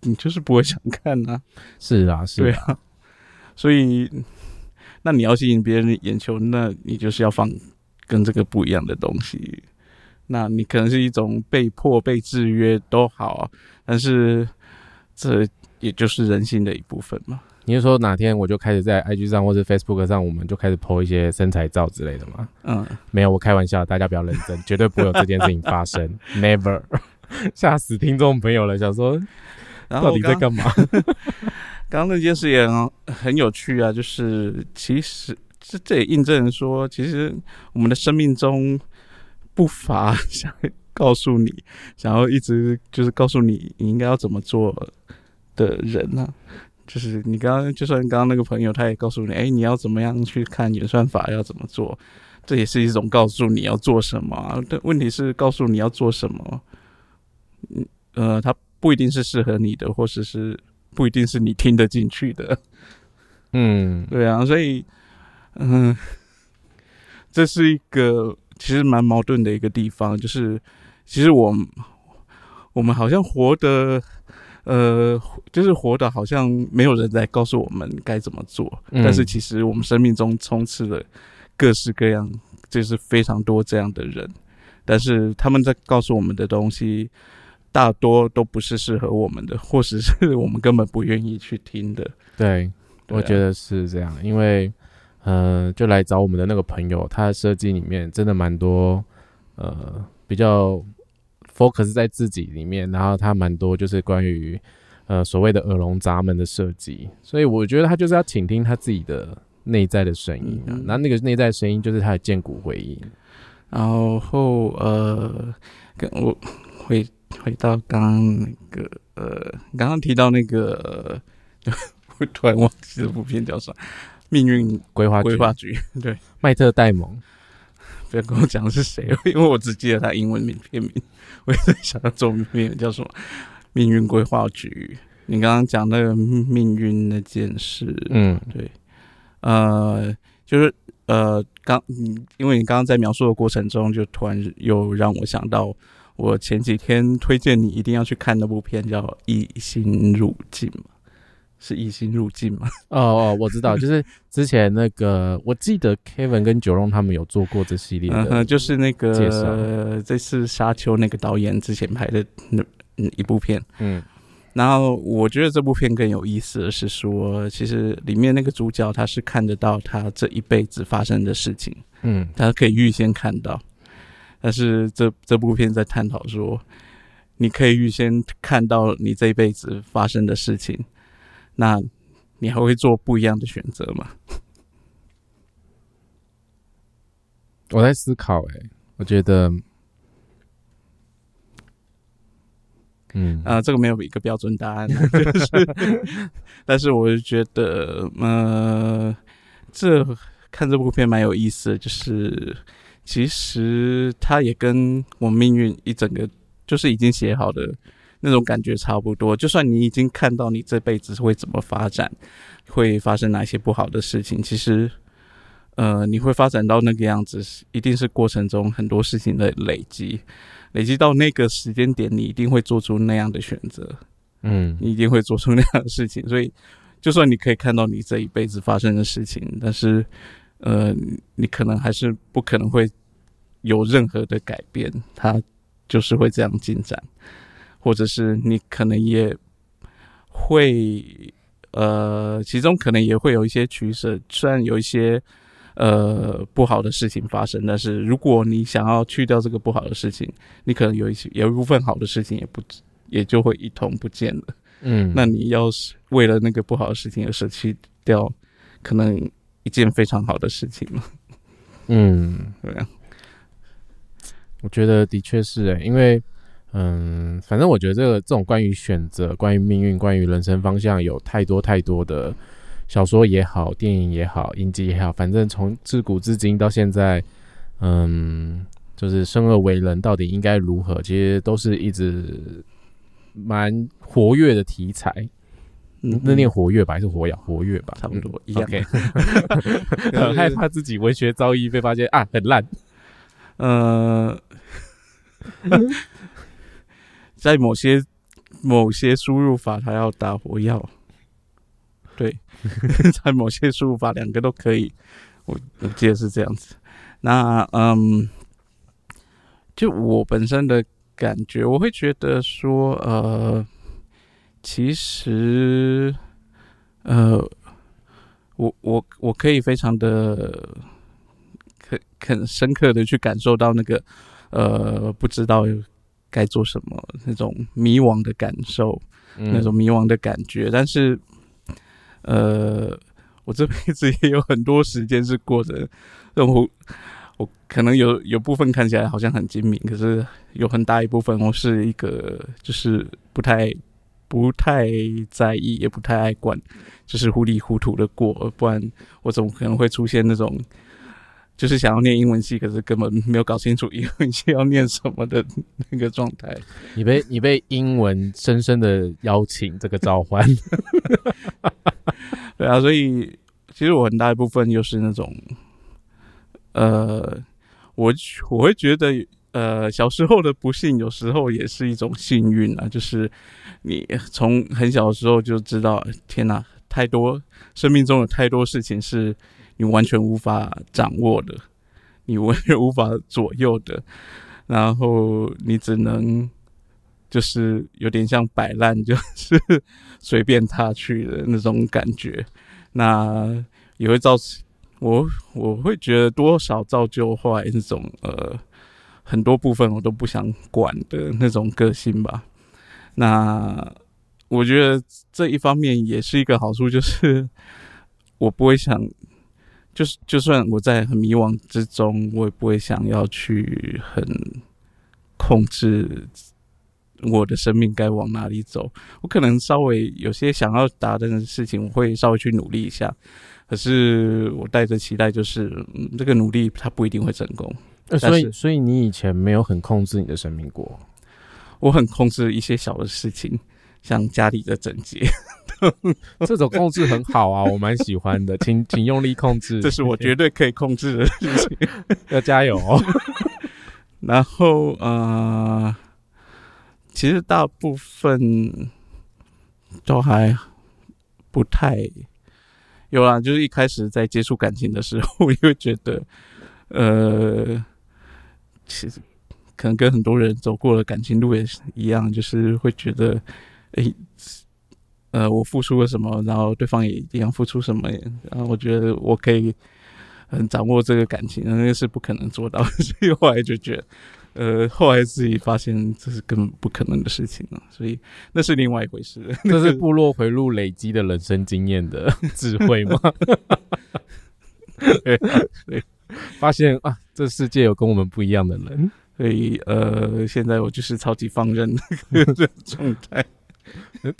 S2: 你就是不会想看呐。
S1: 是啊，是啊，
S2: 所以那你要吸引别人的眼球，那你就是要放。跟这个不一样的东西。那你可能是一种被迫、被制约都好，但是这也就是人性的一部分嘛。
S1: 你是说哪天我就开始在 IG 上或者 Facebook 上，我们就开始 po 一些身材照之类的吗？
S2: 嗯，
S1: 没有，我开玩笑，大家不要认真，绝对不会有这件事情发生，Never，吓死听众朋友了，想说到底在干嘛？
S2: 刚 刚那件事也很很有趣啊，就是其实这这也印证说，其实我们的生命中不乏想告诉你，想要一直就是告诉你你应该要怎么做的人呢、就是你刚刚，就算刚刚那个朋友，他也告诉你，哎，你要怎么样去看演算法，要怎么做，这也是一种告诉你要做什么啊。但问题是，告诉你要做什么，嗯呃，它不一定是适合你的，或者是不一定是你听得进去的。
S1: 嗯，
S2: 对啊，所以，嗯，这是一个其实蛮矛盾的一个地方，就是其实我们我们好像活得，呃，就是活的好像没有人在告诉我们该怎么做，
S1: 嗯
S2: 但是其实我们生命中充斥了各式各样，就是非常多这样的人，但是他们在告诉我们的东西。大多都不是适合我们的，或者是我们根本不愿意去听的。
S1: 对，我觉得是这样，因为，呃，就来找我们的那个朋友，他的设计里面真的蛮多，呃，比较 focus 在自己里面，然后他蛮多就是关于，呃，所谓的耳聋闸门的设计，所以我觉得他就是要倾听他自己的内在的声音啊
S2: 嗯，
S1: 那、那个内在声音就是他的剑骨回音，
S2: 然后呃，跟我回回到刚刚那个呃，刚刚提到那个，呃 我突然忘记这部片叫啥，《命运
S1: 规划局
S2: 规划局》。对，
S1: 麦特戴蒙，
S2: 不要跟我讲是谁，因为我只记得他英文名片名，我也在想他中文片名叫什么，《命运规划局》。你刚刚讲那个命运那件事，
S1: 嗯。对。
S2: 呃，就是呃，刚嗯因为你刚刚在描述的过程中，就突然又让我想到，我前几天推荐你一定要去看那部片，叫《异心入境》嘛，是《异星入境》吗？
S1: 哦哦，我知道，就是之前那个，我记得 Kevin 跟九龙他们有做过这系列的，
S2: 嗯，就是那
S1: 介绍
S2: 个这次《沙丘》那个导演之前拍的那嗯一部片。
S1: 嗯
S2: 然后我觉得这部片更有意思的是说，其实里面那个主角他是看得到他这一辈子发生的事情。
S1: 嗯
S2: 他可以预先看到。但是这这部片在探讨说，你可以预先看到你这一辈子发生的事情，那你还会做不一样的选择吗？
S1: 我在思考、欸，我觉得，嗯
S2: 啊、这个没有一个标准答案，就是，但是我就觉得，呃，这看这部片蛮有意思的，就是其实它也跟我命运一整个就是已经写好的那种感觉差不多。就算你已经看到你这辈子会怎么发展，会发生哪些不好的事情，其实。呃，你会发展到那个样子，一定是过程中很多事情的累积，累积到那个时间点，你一定会做出那样的选择。
S1: 嗯
S2: 你一定会做出那样的事情。所以，就算你可以看到你这一辈子发生的事情，但是，呃，你可能还是不可能会有任何的改变，它就是会这样进展，或者是你可能也会，呃，其中可能也会有一些取舍，虽然有一些。呃，不好的事情发生，但是如果你想要去掉这个不好的事情，你可能有一些有一部分好的事情也不也就会一同不见了。
S1: 嗯，
S2: 那你要是为了那个不好的事情而舍弃掉，可能一件非常好的事情嘛，
S1: 嗯，
S2: 对啊，
S1: 我觉得的确是、欸，因为，嗯，反正我觉得这个这种关于选择、关于命运、关于人生方向，有太多太多的小说也好，电影也好，影集也好，反正从自古至今到现在，嗯，就是生而为人到底应该如何，其实都是一直蛮活跃的题材。
S2: 嗯
S1: 那念活跃吧，还是活跃？活跃吧，
S2: 差不多
S1: 嗯
S2: 一样
S1: 很害怕自己文学造诣被发现啊，很烂。
S2: 呃，在某些某些输入法，它要打火药，对，在某些输入法两个都可以，我我记得是这样子。那嗯，就我本身的感觉，我会觉得说，呃，其实，呃，我我我可以非常的很很深刻的去感受到那个，呃，不知道该做什么那种迷惘的感受，那种迷惘的感觉，但是，呃。我这辈子也有很多时间是过着，我我可能有有部分看起来好像很精明，可是有很大一部分我是一个就是不太不太在意，也不太爱管，就是糊里糊涂的过，不然我怎么可能会出现那种就是想要念英文系，可是根本没有搞清楚英文系要念什么的那个状态？
S1: 你被你被英文深深的邀请这个召唤。
S2: 对啊，所以其实我很大一部分又是那种，呃，我我会觉得，呃，小时候的不幸有时候也是一种幸运啊。就是你从很小的时候就知道，天哪，太多生命中有太多事情是你完全无法掌握的，你完全无法左右的，然后你只能。就是有点像摆烂，就是 随便他去的那种感觉，那也会造我，我会觉得多少造就后来那种呃很多部分我都不想管的那种个性吧。那我觉得这一方面也是一个好处，就是 我不会想，就是就算我在很迷惘之中，我也不会想要去很控制。我的生命该往哪里走？我可能稍微有些想要达成的事情，我会稍微去努力一下。可是我带着期待，就是这个努力它不一定会成功。
S1: 所以，所以你以前没有很控制你的生命过？
S2: 我很控制一些小的事情，像家里的整洁。
S1: 这种控制很好啊，我蛮喜欢的。请请用力控制，
S2: 这是我绝对可以控制的事情。
S1: 要加油哦。
S2: 然后，呃。其实大部分都还不太有啦，就是一开始在接触感情的时候，我会觉得，呃，其实可能跟很多人走过的感情路也是一样，就是会觉得，哎，呃，我付出了什么，然后对方也一样付出什么，然后我觉得我可以很掌握这个感情，那个是不可能做到，所以后来就觉得。呃，后来自己发现这是根本不可能的事情了，所以那是另外一回事。
S1: 这是部落回路累积的人生经验的智慧吗？对，发现啊，这世界有跟我们不一样的人，
S2: 所以呃，现在我就是超级放任的 状态。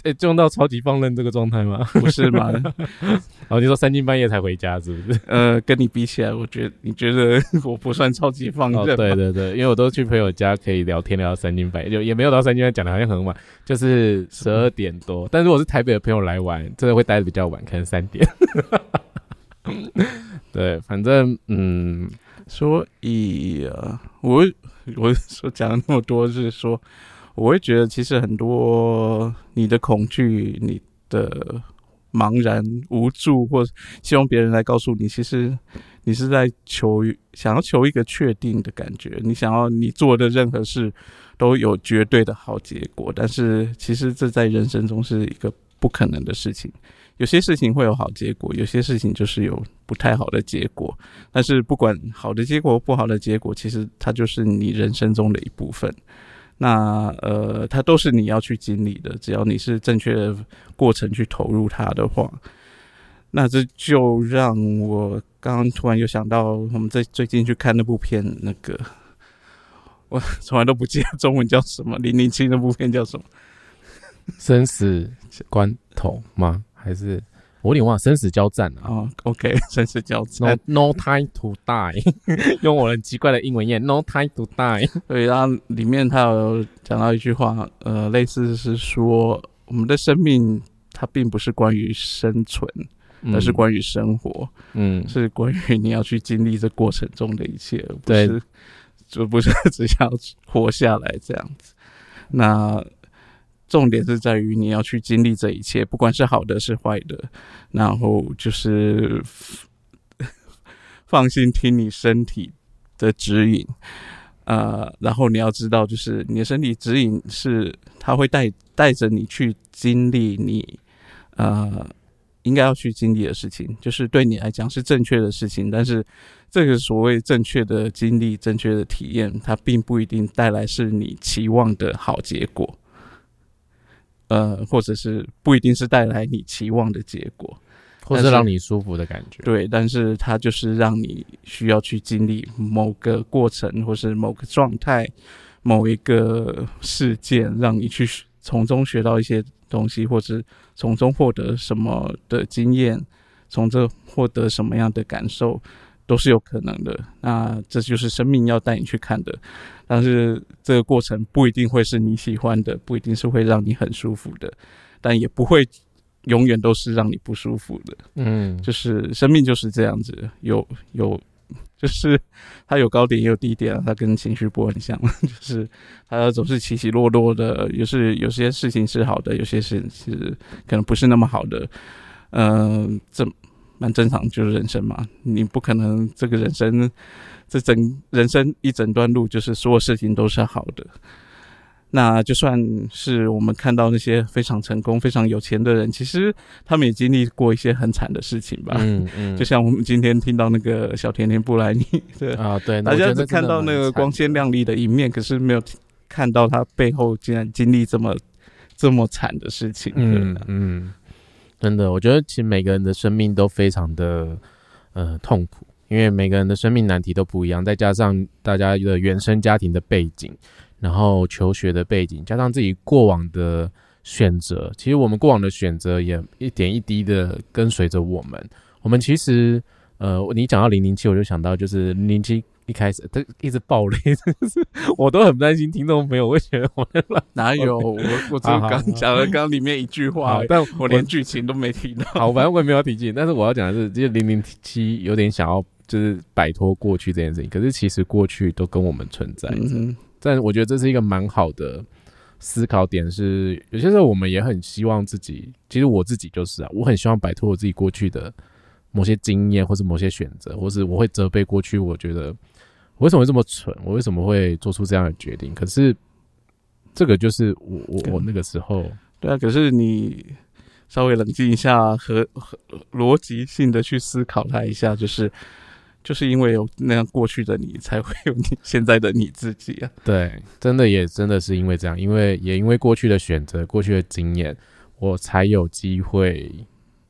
S1: 哎，用到超级放任这个状态吗？
S2: 不是吗？
S1: 哦，你说三更半夜才回家是不是？
S2: 呃，跟你比起来，我觉得你觉得 我不算超级放任。
S1: 对对对，因为我都去朋友家可以聊天聊到三更半夜，就也没有到三更半夜讲的好像很晚，就是十二点多。但如果是台北的朋友来玩，真的会待的比较晚，可能三点。对，反正嗯，
S2: 所以啊，我我说讲了那么多，是说。我会觉得，其实很多你的恐惧、你的茫然无助，或希望别人来告诉你，其实你是在求想要求一个确定的感觉。你想要你做的任何事都有绝对的好结果，但是其实这在人生中是一个不可能的事情。有些事情会有好结果，有些事情就是有不太好的结果。但是不管好的结果、不好的结果，其实它就是你人生中的一部分。那呃，它都是你要去经历的，只要你是正确的过程去投入它的话，那这就让我刚刚突然又想到，我们在最近去看那部片，那个我从来都不记得中文叫什么，零零七那部片叫什么？
S1: 生死关头吗？还是？我有点忘，生死交战
S2: 啊！OK，生死交战
S1: ，No time to die，用我很奇怪的英文念，No time to die。
S2: 对，然后里面他有讲到一句话，呃，类似是说，我们的生命它并不是关于生存，而是关于生活，嗯，是关于你要去经历这过程中的一切，不是，就不是只想活下来这样子。那。重点是在于你要去经历这一切，不管是好的是坏的，然后就是放心听你身体的指引。呃，然后你要知道，就是你的身体指引是它会带带着你去经历你呃应该要去经历的事情，就是对你来讲是正确的事情。但是这个所谓正确的经历、正确的体验，它并不一定带来是你期望的好结果，呃，或者是不一定是带来你期望的结果。
S1: 或是让你舒服的感觉，
S2: 对，但是它就是让你需要去经历某个过程，或是某个状态、某一个事件，让你去从中学到一些东西，或是从中获得什么的经验，从这获得什么样的感受，都是有可能的。那这就是生命要带你去看的，但是这个过程不一定会是你喜欢的，不一定是会让你很舒服的，但也不会。永远都是让你不舒服的，嗯，就是生命就是这样子，有有，就是它有高点也有低点，它跟情绪波很像，就是它总是起起落落的，也是有些事情是好的，有些事是可能不是那么好的，嗯，这蛮正常，就是人生嘛，你不可能这个人生这整人生一整段路就是所有事情都是好的。那就算是我们看到那些非常成功、非常有钱的人，其实他们也经历过一些很惨的事情吧。嗯嗯，就像我们今天听到那个小甜甜布莱尼，对
S1: 啊，对，
S2: 大家只看到那个光鲜亮丽的一面，可是没有看到他背后竟然经历这么这么惨的事情。嗯嗯，
S1: 真的，我觉得其实每个人的生命都非常的呃痛苦，因为每个人的生命难题都不一样，再加上大家的原生家庭的背景。然后求学的背景，加上自己过往的选择，其实我们过往的选择也一点一滴的跟随着我们。我们其实，呃，你讲到零零七，我就想到就是零零七一开始 他一直爆雷，我都很担心听众朋友会觉得我
S2: 哪有我我只刚讲了刚里面一句话，但我连剧情都没听到。
S1: 好，反正我也没有提进。但是我要讲的是，这零零七有点想要就是摆脱过去这件事情，可是其实过去都跟我们存在着。但我觉得这是一个蛮好的思考点，是有些时候我们也很希望自己，其实我自己就是啊，我很希望摆脱我自己过去的某些经验，或是某些选择，或是我会责备过去，我觉得我为什么会这么蠢，我为什么会做出这样的决定？可是这个就是我我我那个时候，
S2: 对啊，可是你稍微冷静一下，和和逻辑性的去思考它一下，就是。就是因为有那样过去的你，才会有你现在的你自己啊！
S1: 对，真的也真的是因为这样，因为也因为过去的选择、过去的经验，我才有机会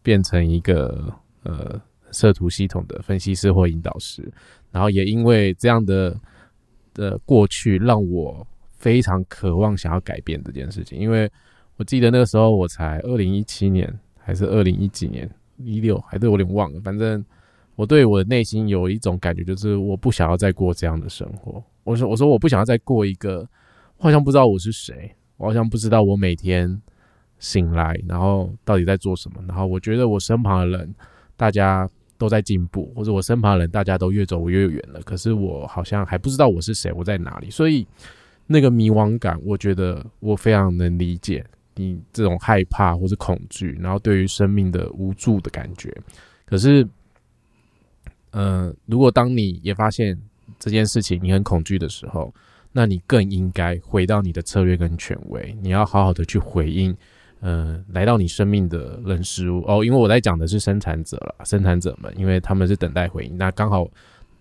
S1: 变成一个呃设图系统的分析师或引导师。然后也因为这样的的过去，让我非常渴望想要改变这件事情。因为我记得那个时候我才二零一七年，还是二零一几年，一六还是有点忘了，反正。我对我的内心有一种感觉，就是我不想要再过这样的生活。我说，我说我不想要再过一个，好像不知道我是谁，我好像不知道我每天醒来，然后到底在做什么。然后我觉得我身旁的人大家都在进步，或者我身旁的人大家都越走越远了，可是我好像还不知道我是谁，我在哪里。所以那个迷惘感，我觉得我非常能理解你这种害怕或者恐惧，然后对于生命的无助的感觉。可是。嗯，如果当你也发现这件事情你很恐惧的时候，那你更应该回到你的策略跟权威，你要好好的去回应，嗯，来到你生命的人事物哦。因为我在讲的是生产者了，生产者们，因为他们是等待回应。那刚好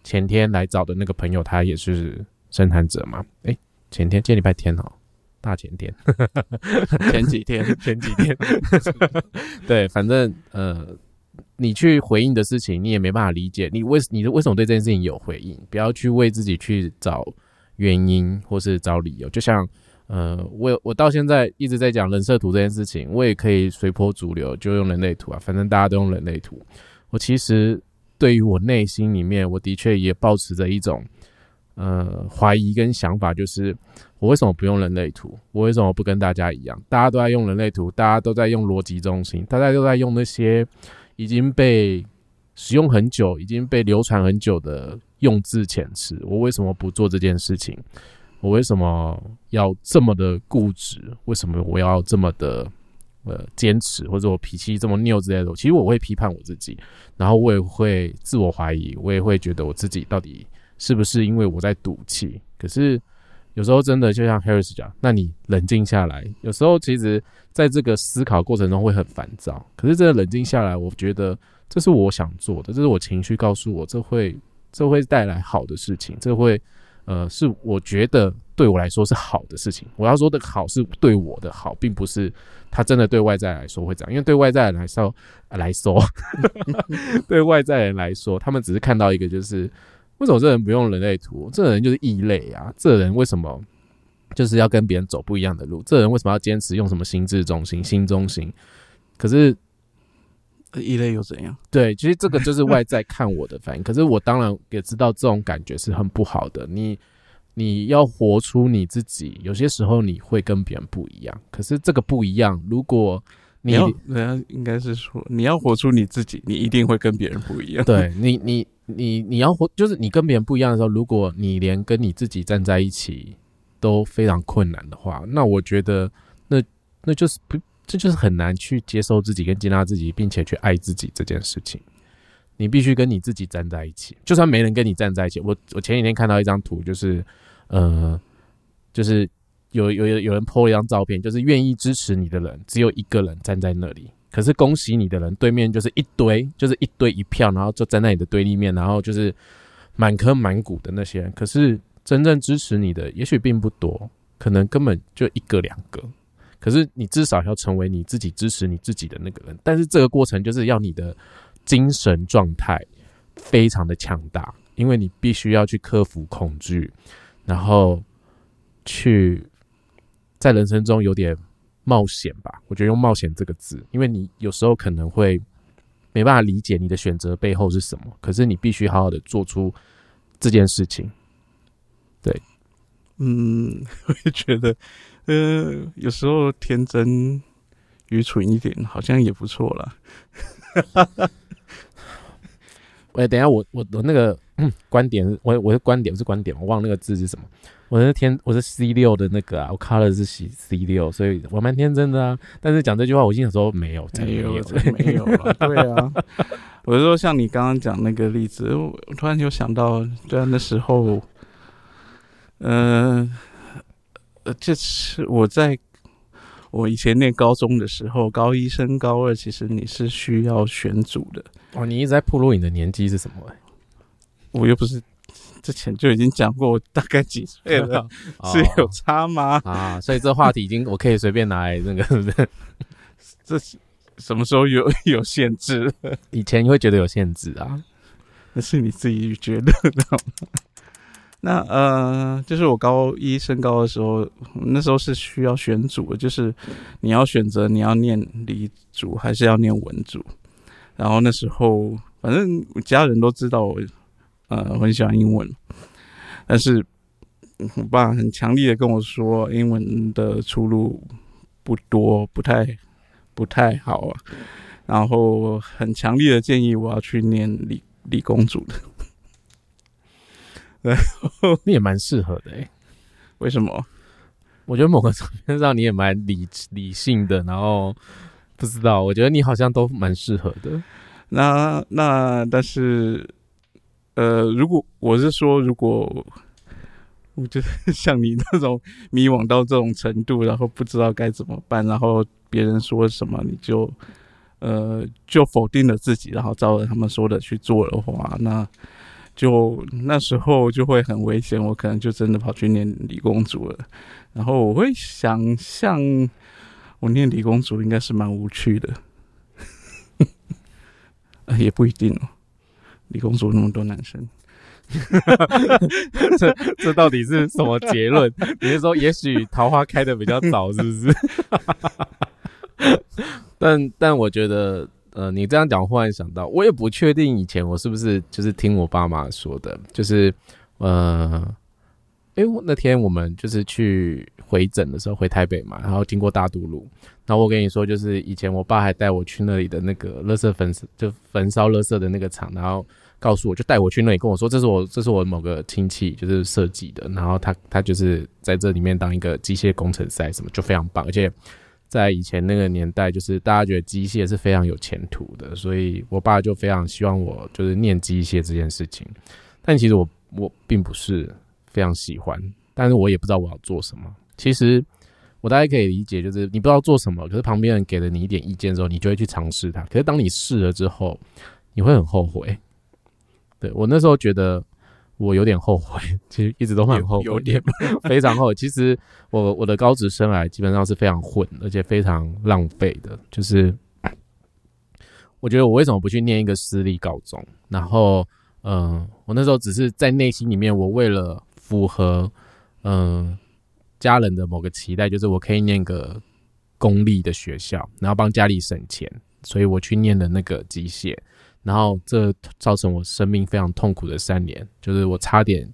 S1: 前天来找的那个朋友，他也是生产者嘛？诶，前天，今天礼拜天哦，大前天，
S2: 前几天，
S1: 前几天，对，反正呃。你去回应的事情，你也没办法理解。你为你为什么对这件事情有回应？不要去为自己去找原因或是找理由。就像，呃，我我到现在一直在讲人设图这件事情，我也可以随波逐流，就用人类图啊，反正大家都用人类图。我其实对于我内心里面，我的确也保持着一种呃怀疑跟想法，就是我为什么不用人类图？我为什么不跟大家一样？大家都在用人类图，大家都在用逻辑中心，大家都在用那些。已经被使用很久、已经被流传很久的用字遣词，我为什么不做这件事情？我为什么要这么的固执？为什么我要这么的呃坚持？或者我脾气这么拗之类的？其实我会批判我自己，然后我也会自我怀疑，我也会觉得我自己到底是不是因为我在赌气？可是有时候真的就像 Harris 讲，那你冷静下来，有时候其实在这个思考过程中会很烦躁，可是真的冷静下来，我觉得这是我想做的，这是我情绪告诉我，这会这会带来好的事情，这会呃是我觉得对我来说是好的事情。我要说的好是对我的好，并不是他真的对外在来说会这样，因为对外在人来说来说，对外在人来说，他们只是看到一个就是。为什么这人不用人类图？这人就是异类啊！这人为什么就是要跟别人走不一样的路？这人为什么要坚持用什么心智中心、心中心？可是
S2: 异类又怎样？
S1: 对，其实这个就是外在看我的反应。可是我当然也知道这种感觉是很不好的。你你要活出你自己，有些时候你会跟别人不一样。可是这个不一样，如果你
S2: 要，人家应该是说你要活出你自己，你一定会跟别人不一样。
S1: 对你，你。你你要活，就是你跟别人不一样的时候，如果你连跟你自己站在一起都非常困难的话，那我觉得那那就是不，这就是很难去接受自己跟接纳自己，并且去爱自己这件事情。你必须跟你自己站在一起，就算没人跟你站在一起。我我前几天看到一张图，就是呃，就是有有有人 po 一张照片，就是愿意支持你的人只有一个人站在那里。可是恭喜你的人，对面就是一堆，就是一堆一票，然后就站在你的对立面，然后就是满坑满谷的那些人。可是真正支持你的，也许并不多，可能根本就一个两个。可是你至少要成为你自己支持你自己的那个人。但是这个过程就是要你的精神状态非常的强大，因为你必须要去克服恐惧，然后去在人生中有点。冒险吧，我觉得用“冒险”这个字，因为你有时候可能会没办法理解你的选择背后是什么，可是你必须好好的做出这件事情。对，
S2: 嗯，我也觉得，呃，有时候天真、愚蠢一点，好像也不错了。
S1: 喂，等下，我我我那个观点，我我的观点不是观点，我忘那个字是什么。我是天，我是 C 六的那个啊，我卡的是 C C 六，所以我蛮天真的啊。但是讲这句话，我心想说没有，
S2: 没有，没有了。对啊，我是说像你刚刚讲那个例子，我突然就想到，对啊，那时候，嗯，呃，这是我在我以前念高中的时候，高一升高二，其实你是需要选组的。
S1: 哦，你一直在铺路你的年纪是什么？
S2: 我又不是。之前就已经讲过，我大概几岁了，是有差吗？
S1: 啊，所以这话题已经我可以随便拿来那个，
S2: 这什么时候有有限制？
S1: 以前你会觉得有限制啊？
S2: 那是你自己觉得的。那呃，就是我高一升高的时候，那时候是需要选组的，就是你要选择你要念理组还是要念文组。然后那时候，反正家人都知道我。呃，我很喜欢英文，但是我爸很强力的跟我说，英文的出路不多，不太不太好啊。然后很强烈的建议我要去念理理工组的。然后
S1: 你也蛮适合的哎，
S2: 为什么？
S1: 我觉得某个层面上你也蛮理理性的，然后不知道，我觉得你好像都蛮适合的。
S2: 那那但是。呃，如果我是说，如果我觉得像你那种迷惘到这种程度，然后不知道该怎么办，然后别人说什么你就呃就否定了自己，然后照着他们说的去做的话，那就那时候就会很危险，我可能就真的跑去念理工组了。然后我会想象，我念理工组应该是蛮无趣的，也不一定哦。理工组那么多男生，
S1: 这这到底是什么结论？你是说，也许桃花开的比较早，是不是？但但我觉得，呃，你这样讲，忽然想到，我也不确定以前我是不是就是听我爸妈说的，就是呃。哎，那天我们就是去回诊的时候回台北嘛，然后经过大渡路，然后我跟你说，就是以前我爸还带我去那里的那个垃圾焚就焚烧垃圾的那个厂，然后告诉我就带我去那里跟我说，这是我这是我某个亲戚就是设计的，然后他他就是在这里面当一个机械工程师什么就非常棒，而且在以前那个年代，就是大家觉得机械是非常有前途的，所以我爸就非常希望我就是念机械这件事情，但其实我。我并不是非常喜欢，但是我也不知道我要做什么。其实我大概可以理解，就是你不知道做什么，可是旁边人给了你一点意见之后，你就会去尝试它。可是当你试了之后，你会很后悔。对我那时候觉得我有点后悔，其实一直都蛮后悔，
S2: 有点
S1: 非常后悔。其实我我的高职生涯基本上是非常混，而且非常浪费的。就是我觉得我为什么不去念一个私立高中？然后，嗯，我那时候只是在内心里面，我为了符合嗯家人的某个期待，就是我可以念个公立的学校，然后帮家里省钱，所以我去念的那个机械。然后这造成我生命非常痛苦的三年，就是我差点，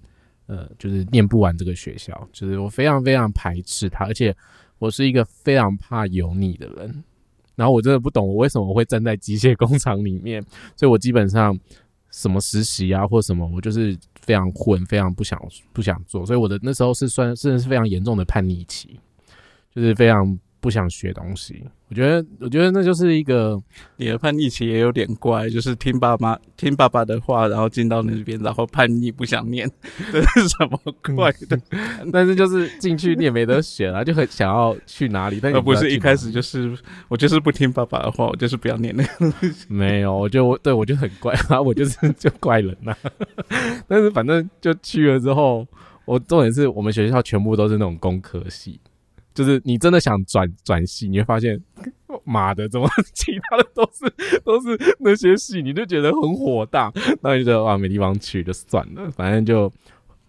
S1: 呃，就是念不完这个学校，就是我非常非常排斥它，而且我是一个非常怕油腻的人。然后我真的不懂我为什么会站在机械工厂里面，所以我基本上什么实习啊或什么，我就是非常混，非常不想不想做。所以我的那时候是算真的是非常严重的叛逆期，就是非常。不想学东西，我觉得，我觉得那就是一个
S2: 你的叛逆期也有点怪，就是听爸妈听爸爸的话，然后进到那边，然后叛逆不想念，这是什么怪的？
S1: 但是就是进去你也没得选啊，就很想要去哪里，但
S2: 不是一开始就是我就是不听爸爸的话，我就是不要念那个。
S1: 没有，我觉得我对我就很怪 啊，我就是就怪人呐。但是反正就去了之后，我重点是我们学校全部都是那种工科系。就是你真的想转转系，你会发现，妈的，怎么 其他的都是都是那些系，你就觉得很火大，那就觉得哇，没地方去就算了，反正就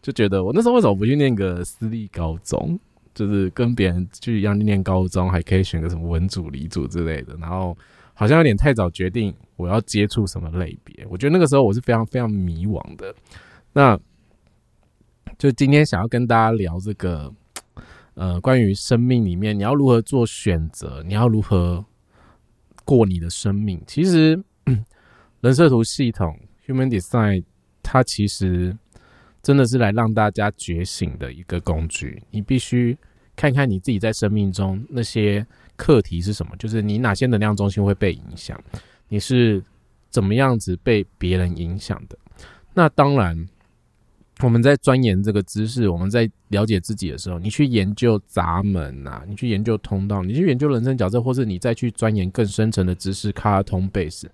S1: 就觉得我那时候为什么不去念个私立高中，就是跟别人去一样念高中，还可以选个什么文组、理组之类的，然后好像有点太早决定我要接触什么类别，我觉得那个时候我是非常非常迷惘的。那就今天想要跟大家聊这个。呃，关于生命里面，你要如何做选择？你要如何过你的生命？其实，人设图系统 （Human Design） 它其实真的是来让大家觉醒的一个工具。你必须看看你自己在生命中那些课题是什么，就是你哪些能量中心会被影响，你是怎么样子被别人影响的。那当然。我们在钻研这个知识，我们在了解自己的时候，你去研究闸门啊，你去研究通道，你去研究人生角色，或是你再去钻研更深层的知识，卡通 base，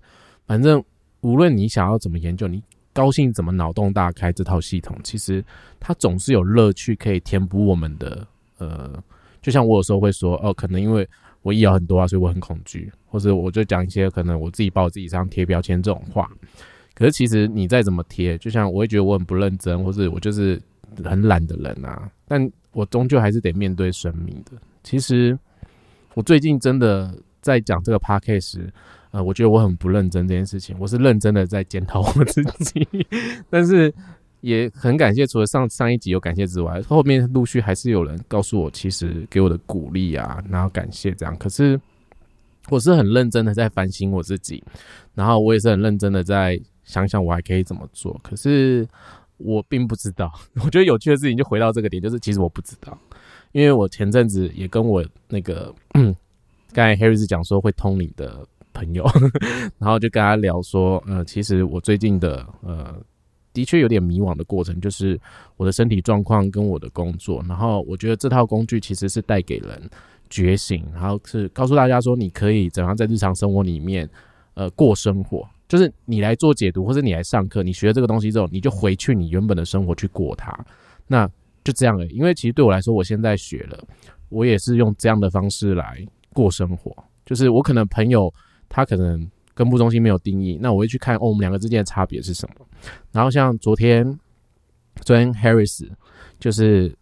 S1: 反正无论你想要怎么研究，你高兴怎么脑洞大开这套系统，其实它总是有乐趣可以填补我们的。呃，就像我有时候会说，哦，可能因为我医疗很多啊，所以我很恐惧，或者我就讲一些可能我自己把我自己上贴标签这种话。可是其实你再怎么贴，就像我会觉得我很不认真，或是我就是很懒的人啊，但我终究还是得面对生命的。其实我最近真的在讲这个 p a c k a g e 呃，我觉得我很不认真这件事情，我是认真的在检讨我自己。但是也很感谢，除了上上一集有感谢之外，后面陆续还是有人告诉我，其实给我的鼓励啊，然后感谢这样。可是我是很认真的在反省我自己，然后我也是很认真的在。想想我还可以怎么做，可是我并不知道。我觉得有趣的事情就回到这个点，就是其实我不知道，因为我前阵子也跟我那个 刚才 Harry 是讲说会通灵的朋友，然后就跟他聊说，呃，其实我最近的呃的确有点迷惘的过程，就是我的身体状况跟我的工作，然后我觉得这套工具其实是带给人觉醒，然后是告诉大家说你可以怎样在日常生活里面呃过生活。就是你来做解读，或者你来上课，你学了这个东西之后，你就回去你原本的生活去过它，那就这样了。因为其实对我来说，我现在学了，我也是用这样的方式来过生活。就是我可能朋友他可能根部中心没有定义，那我会去看哦，我们两个之间的差别是什么。然后像昨天，昨天 Harris 就是。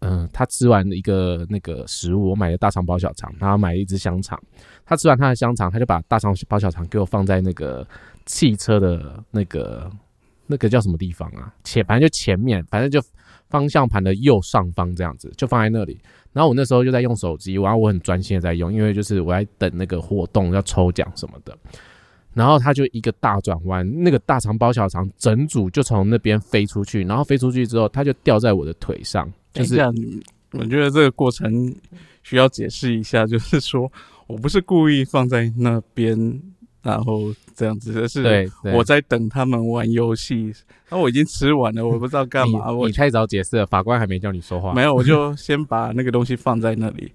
S1: 嗯，他吃完一个那个食物，我买的大肠包小肠，然后买了一只香肠。他吃完他的香肠，他就把大肠包小肠给我放在那个汽车的那个那个叫什么地方啊？前反正就前面，反正就方向盘的右上方这样子，就放在那里。然后我那时候就在用手机，然后我很专心的在用，因为就是我在等那个活动要抽奖什么的。然后他就一个大转弯，那个大肠包小肠整组就从那边飞出去，然后飞出去之后，他就掉在我的腿上。就是这样，
S2: 我觉得这个过程需要解释一下，就是说我不是故意放在那边，然后这样子，就是我在等他们玩游戏，然后我已经吃完了，我不知道干嘛，我
S1: 你你太早解释了，法官还没叫你说话。
S2: 没有，我就先把那个东西放在那里，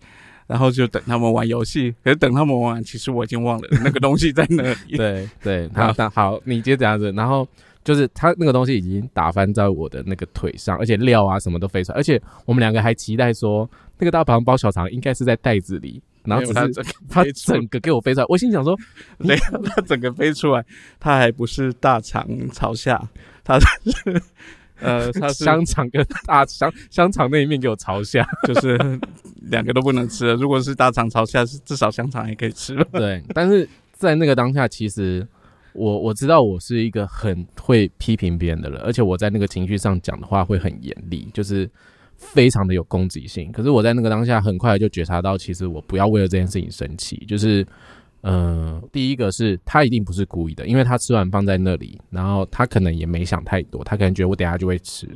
S2: 然后就等他们玩游戏。可是等他们玩完，其实我已经忘了那个东西在那里。
S1: 对对，好，那好，你接着这样子，然后就是他那个东西已经打翻在我的那个腿上，而且料啊什么都飞出来，而且我们两个还期待说那个大肠包小肠应该是在袋子里，然后只是
S2: 它整个
S1: 他
S2: 飞出来
S1: 整个给我飞出来，我心想说，
S2: 没有，它整个飞出来，它还不是大肠朝下，它是呃，它是
S1: 香肠跟大香香肠那一面给我朝下。
S2: 就是两个都不能吃了。如果是大肠朝下，是至少香肠也可以吃了。
S1: 对，但是在那个当下，其实我我知道我是一个很会批评别人的人，而且我在那个情绪上讲的话会很严厉，就是非常的有攻击性。可是我在那个当下，很快就觉察到，其实我不要为了这件事情生气。就是，呃，第一个是他一定不是故意的，因为他吃完放在那里，然后他可能也没想太多，他可能觉得我等下就会吃，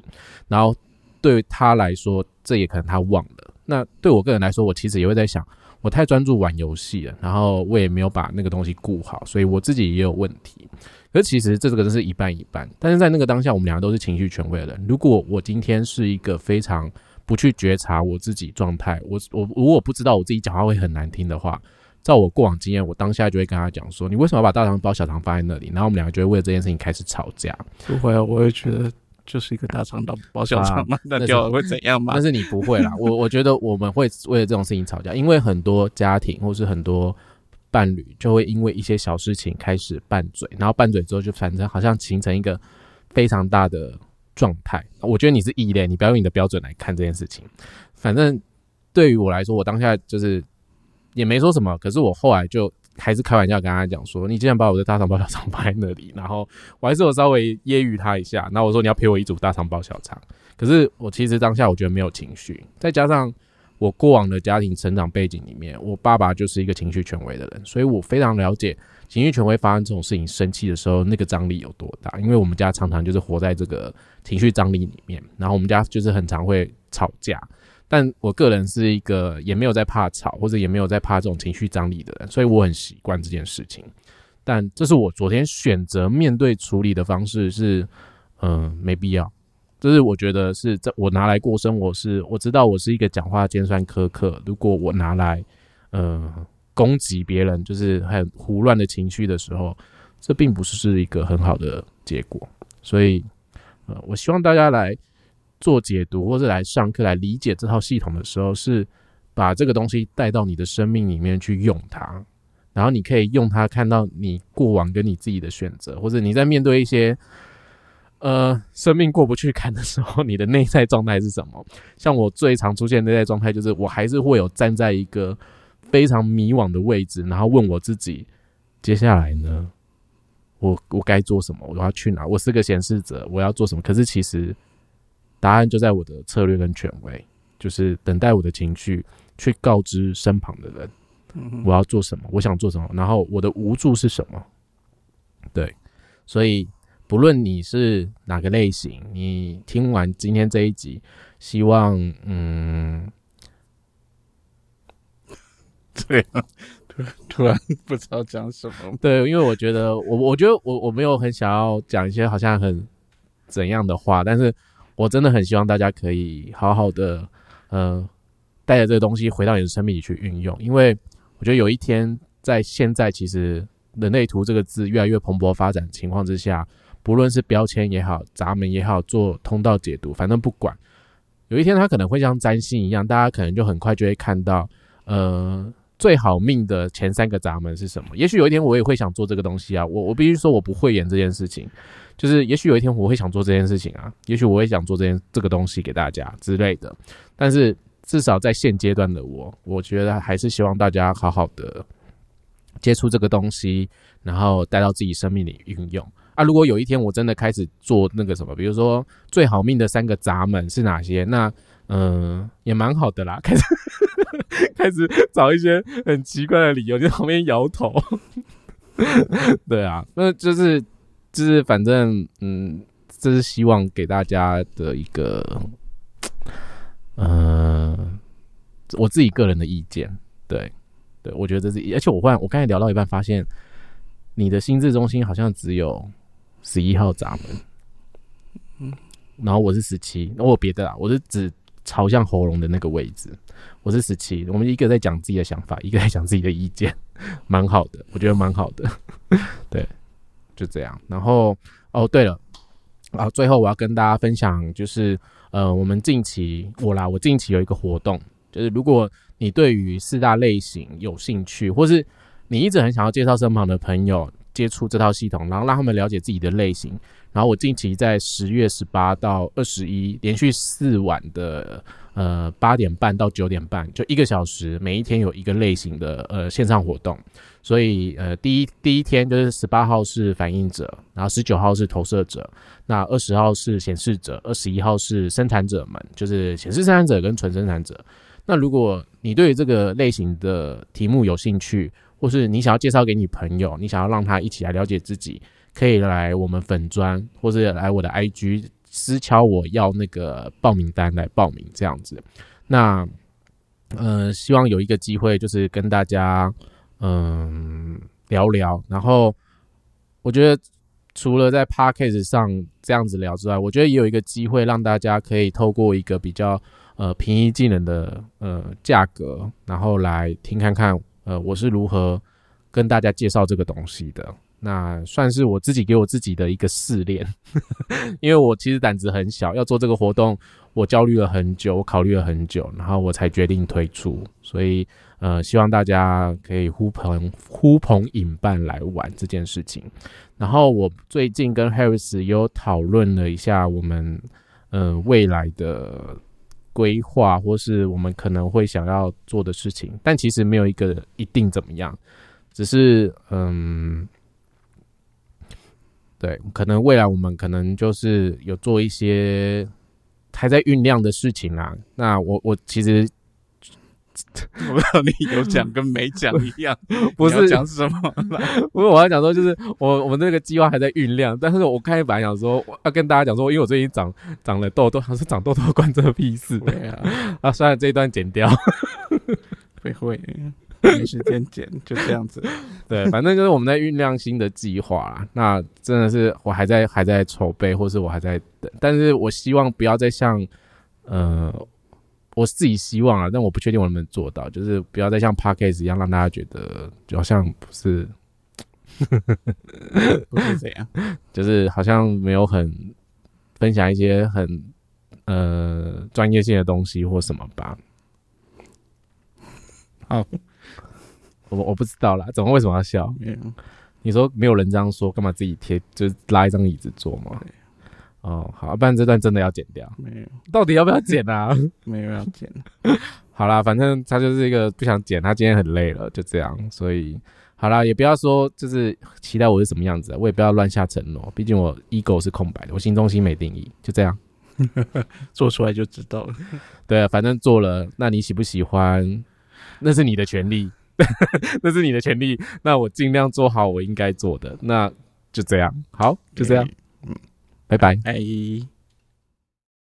S1: 然后对他来说，这也可能他忘了。那对我个人来说，我其实也会在想。我太专注玩游戏了，然后我也没有把那个东西顾好，所以我自己也有问题。可是其实这个真是一半一半，但是在那个当下，我们两个都是情绪权威的人。如果我今天是一个非常不去觉察我自己状态，我我如果不知道我自己讲话会很难听的话，照我过往经验，我当下就会跟他讲说：“你为什么要把大肠包小肠放在那里？”然后我们两个就会为了这件事情开始吵架。
S2: 不会啊，我会觉得就是一个大肠到包小肠嘛，那
S1: 那是
S2: 掉了会怎样嘛
S1: 但？是你不会啦，我我觉得我们会为了这种事情吵架，因为很多家庭或是很多伴侣就会因为一些小事情开始拌嘴，然后拌嘴之后就反正好像形成一个非常大的状态。我觉得你是异类，你不要用你的标准来看这件事情。反正对于我来说，我当下就是也没说什么，可是我后来就还是开玩笑跟他讲说：“你竟然把我的大肠包小肠放在那里，然后我还是有稍微揶揄他一下，然后我说你要陪我一组大肠包小肠。”可是我其实当下我觉得没有情绪，再加上我过往的家庭成长背景里面，我爸爸就是一个情绪权威的人，所以我非常了解情绪权威发生这种事情生气的时候那个张力有多大。因为我们家常常就是活在这个情绪张力里面，然后我们家就是很常会吵架。但我个人是一个也没有在怕吵，或者也没有在怕这种情绪张力的人，所以我很习惯这件事情。但这是我昨天选择面对处理的方式是，嗯、没必要。就是我觉得是在我拿来过生活是，我知道我是一个讲话尖酸苛刻，如果我拿来呃攻击别人，就是很胡乱的情绪的时候，这并不是一个很好的结果。所以呃，我希望大家来做解读或者来上课来理解这套系统的时候，是把这个东西带到你的生命里面去用它，然后你可以用它看到你过往跟你自己的选择，或者你在面对一些呃生命过不去坎的时候，你的内在状态是什么？像我最常出现的内在状态，就是我还是会有站在一个非常迷惘的位置，然后问我自己，接下来呢？我我该做什么？我要去哪？我是个显示者，我要做什么？可是其实答案就在我的策略跟权威，就是等待我的情绪去告知身旁的人，
S2: 嗯
S1: 我要做什么，我想做什么，然后我的无助是什么。对，所以不论你是哪个类型，你听完今天这一集，希望嗯，
S2: 对啊，突然突然不知道讲什么。
S1: 对，因为我觉得我我觉得我我没有很想要讲一些好像很怎样的话，但是我真的很希望大家可以好好的呃带着这个东西回到你的生命里去运用，因为我觉得有一天在现在其实人类图这个字越来越蓬勃发展情况之下，不论是标签也好，闸门也好，做通道解读，反正不管，有一天它可能会像占星一样，大家可能就很快就会看到呃。最好命的前三个闸门是什么？也许有一天我也会想做这个东西啊。我我必须说，我不会演这件事情，就是也许有一天我会想做这件事情啊。也许我会想做这件这个东西给大家之类的。但是至少在现阶段的我，我觉得还是希望大家好好的接触这个东西，然后带到自己生命里运用啊。如果有一天我真的开始做那个什么，比如说最好命的三个闸门是哪些，那嗯、呃也蛮好的啦。开始 开始找一些很奇怪的理由，就在旁边摇头。对啊，那就是就是反正嗯，这是希望给大家的一个呃我自己个人的意见。对对，我觉得这是，而且我忽然我刚才聊到一半发现，你的心智中心好像只有十一号闸门，嗯，然后我是十七，那我别的啊，我是指朝向喉咙的那个位置，我是十七。我们一个在讲自己的想法，一个在讲自己的意见，蛮好的，我觉得蛮好的，对，就这样。然后哦，对了，啊，最后我要跟大家分享，就是呃，我们近期我啦，我近期有一个活动，就是如果你对于四大类型有兴趣，或是你一直很想要介绍身旁的朋友接触这套系统，然后让他们了解自己的类型。然后我近期在十月十八到二十一连续四晚的呃八点半到九点半，就一个小时，每一天有一个类型的呃线上活动。所以呃第一第一天就是十八号是反应者，然后十九号是投射者，那二十号是显示者，二十一号是生产者们，就是显示生产者跟纯生产者。那如果你对这个类型的题目有兴趣，或是你想要介绍给你朋友，你想要让他一起来了解自己，可以来我们粉砖，或是来我的 IG 私敲我要那个报名单来报名这样子。那呃，希望有一个机会，就是跟大家嗯聊聊。然后我觉得除了在 Podcast 上这样子聊之外，我觉得也有一个机会让大家可以透过一个比较呃平易近人的呃价格，然后来听看看。呃，我是如何跟大家介绍这个东西的？那算是我自己给我自己的一个试炼，因为我其实胆子很小，要做这个活动，我焦虑了很久，我考虑了很久，然后我才决定推出。所以，呃，希望大家可以呼朋呼朋引伴来玩这件事情。然后，我最近跟 Harris 有讨论了一下我们嗯未来的。规划或是我们可能会想要做的事情，但其实没有一个一定怎么样，只是嗯，对，可能未来我们可能就是有做一些还在酝酿的事情啦。那我我其实。
S2: 我不知道你有讲跟没讲一样，
S1: 不是
S2: 讲什么？
S1: 不是我要讲说，就是我我们这个计划还在酝酿。但是我开始本来想说，我要跟大家讲说，因为我最近长长了痘痘，还是长痘痘关这个屁事？
S2: 对啊，
S1: 啊，算了，这一段剪掉。
S2: 会会，没时间剪，就这样子。
S1: 对，反正就是我们在酝酿新的计划啦。那真的是我还在还在筹备，或是我还在等。但是我希望不要再像呃。我自己希望啊，但我不确定我能不能做到，就是不要再像 Parkcase 一样，让大家觉得就好像不是，
S2: 不是这样，
S1: 就是好像没有很分享一些很呃专业性的东西或什么吧。
S2: 好，
S1: 我我不知道啦，怎么为什么要笑？你说没有人这样说，干嘛自己贴，就是拉一张椅子坐嘛？哦，好，不然这段真的要剪掉。
S2: 没有，
S1: 到底要不要剪啊？
S2: 没有要剪。
S1: 好啦，反正他就是一个不想剪，他今天很累了，就这样。所以，好啦，也不要说就是期待我是什么样子，我也不要乱下承诺。毕竟我 ego 是空白的，我心中心没定义，就这样。
S2: 做出来就知道了。
S1: 对啊，反正做了，那你喜不喜欢？那是你的权利，那是你的权利。那我尽量做好我应该做的。那就这样，好，就这样。拜拜。
S2: 拜。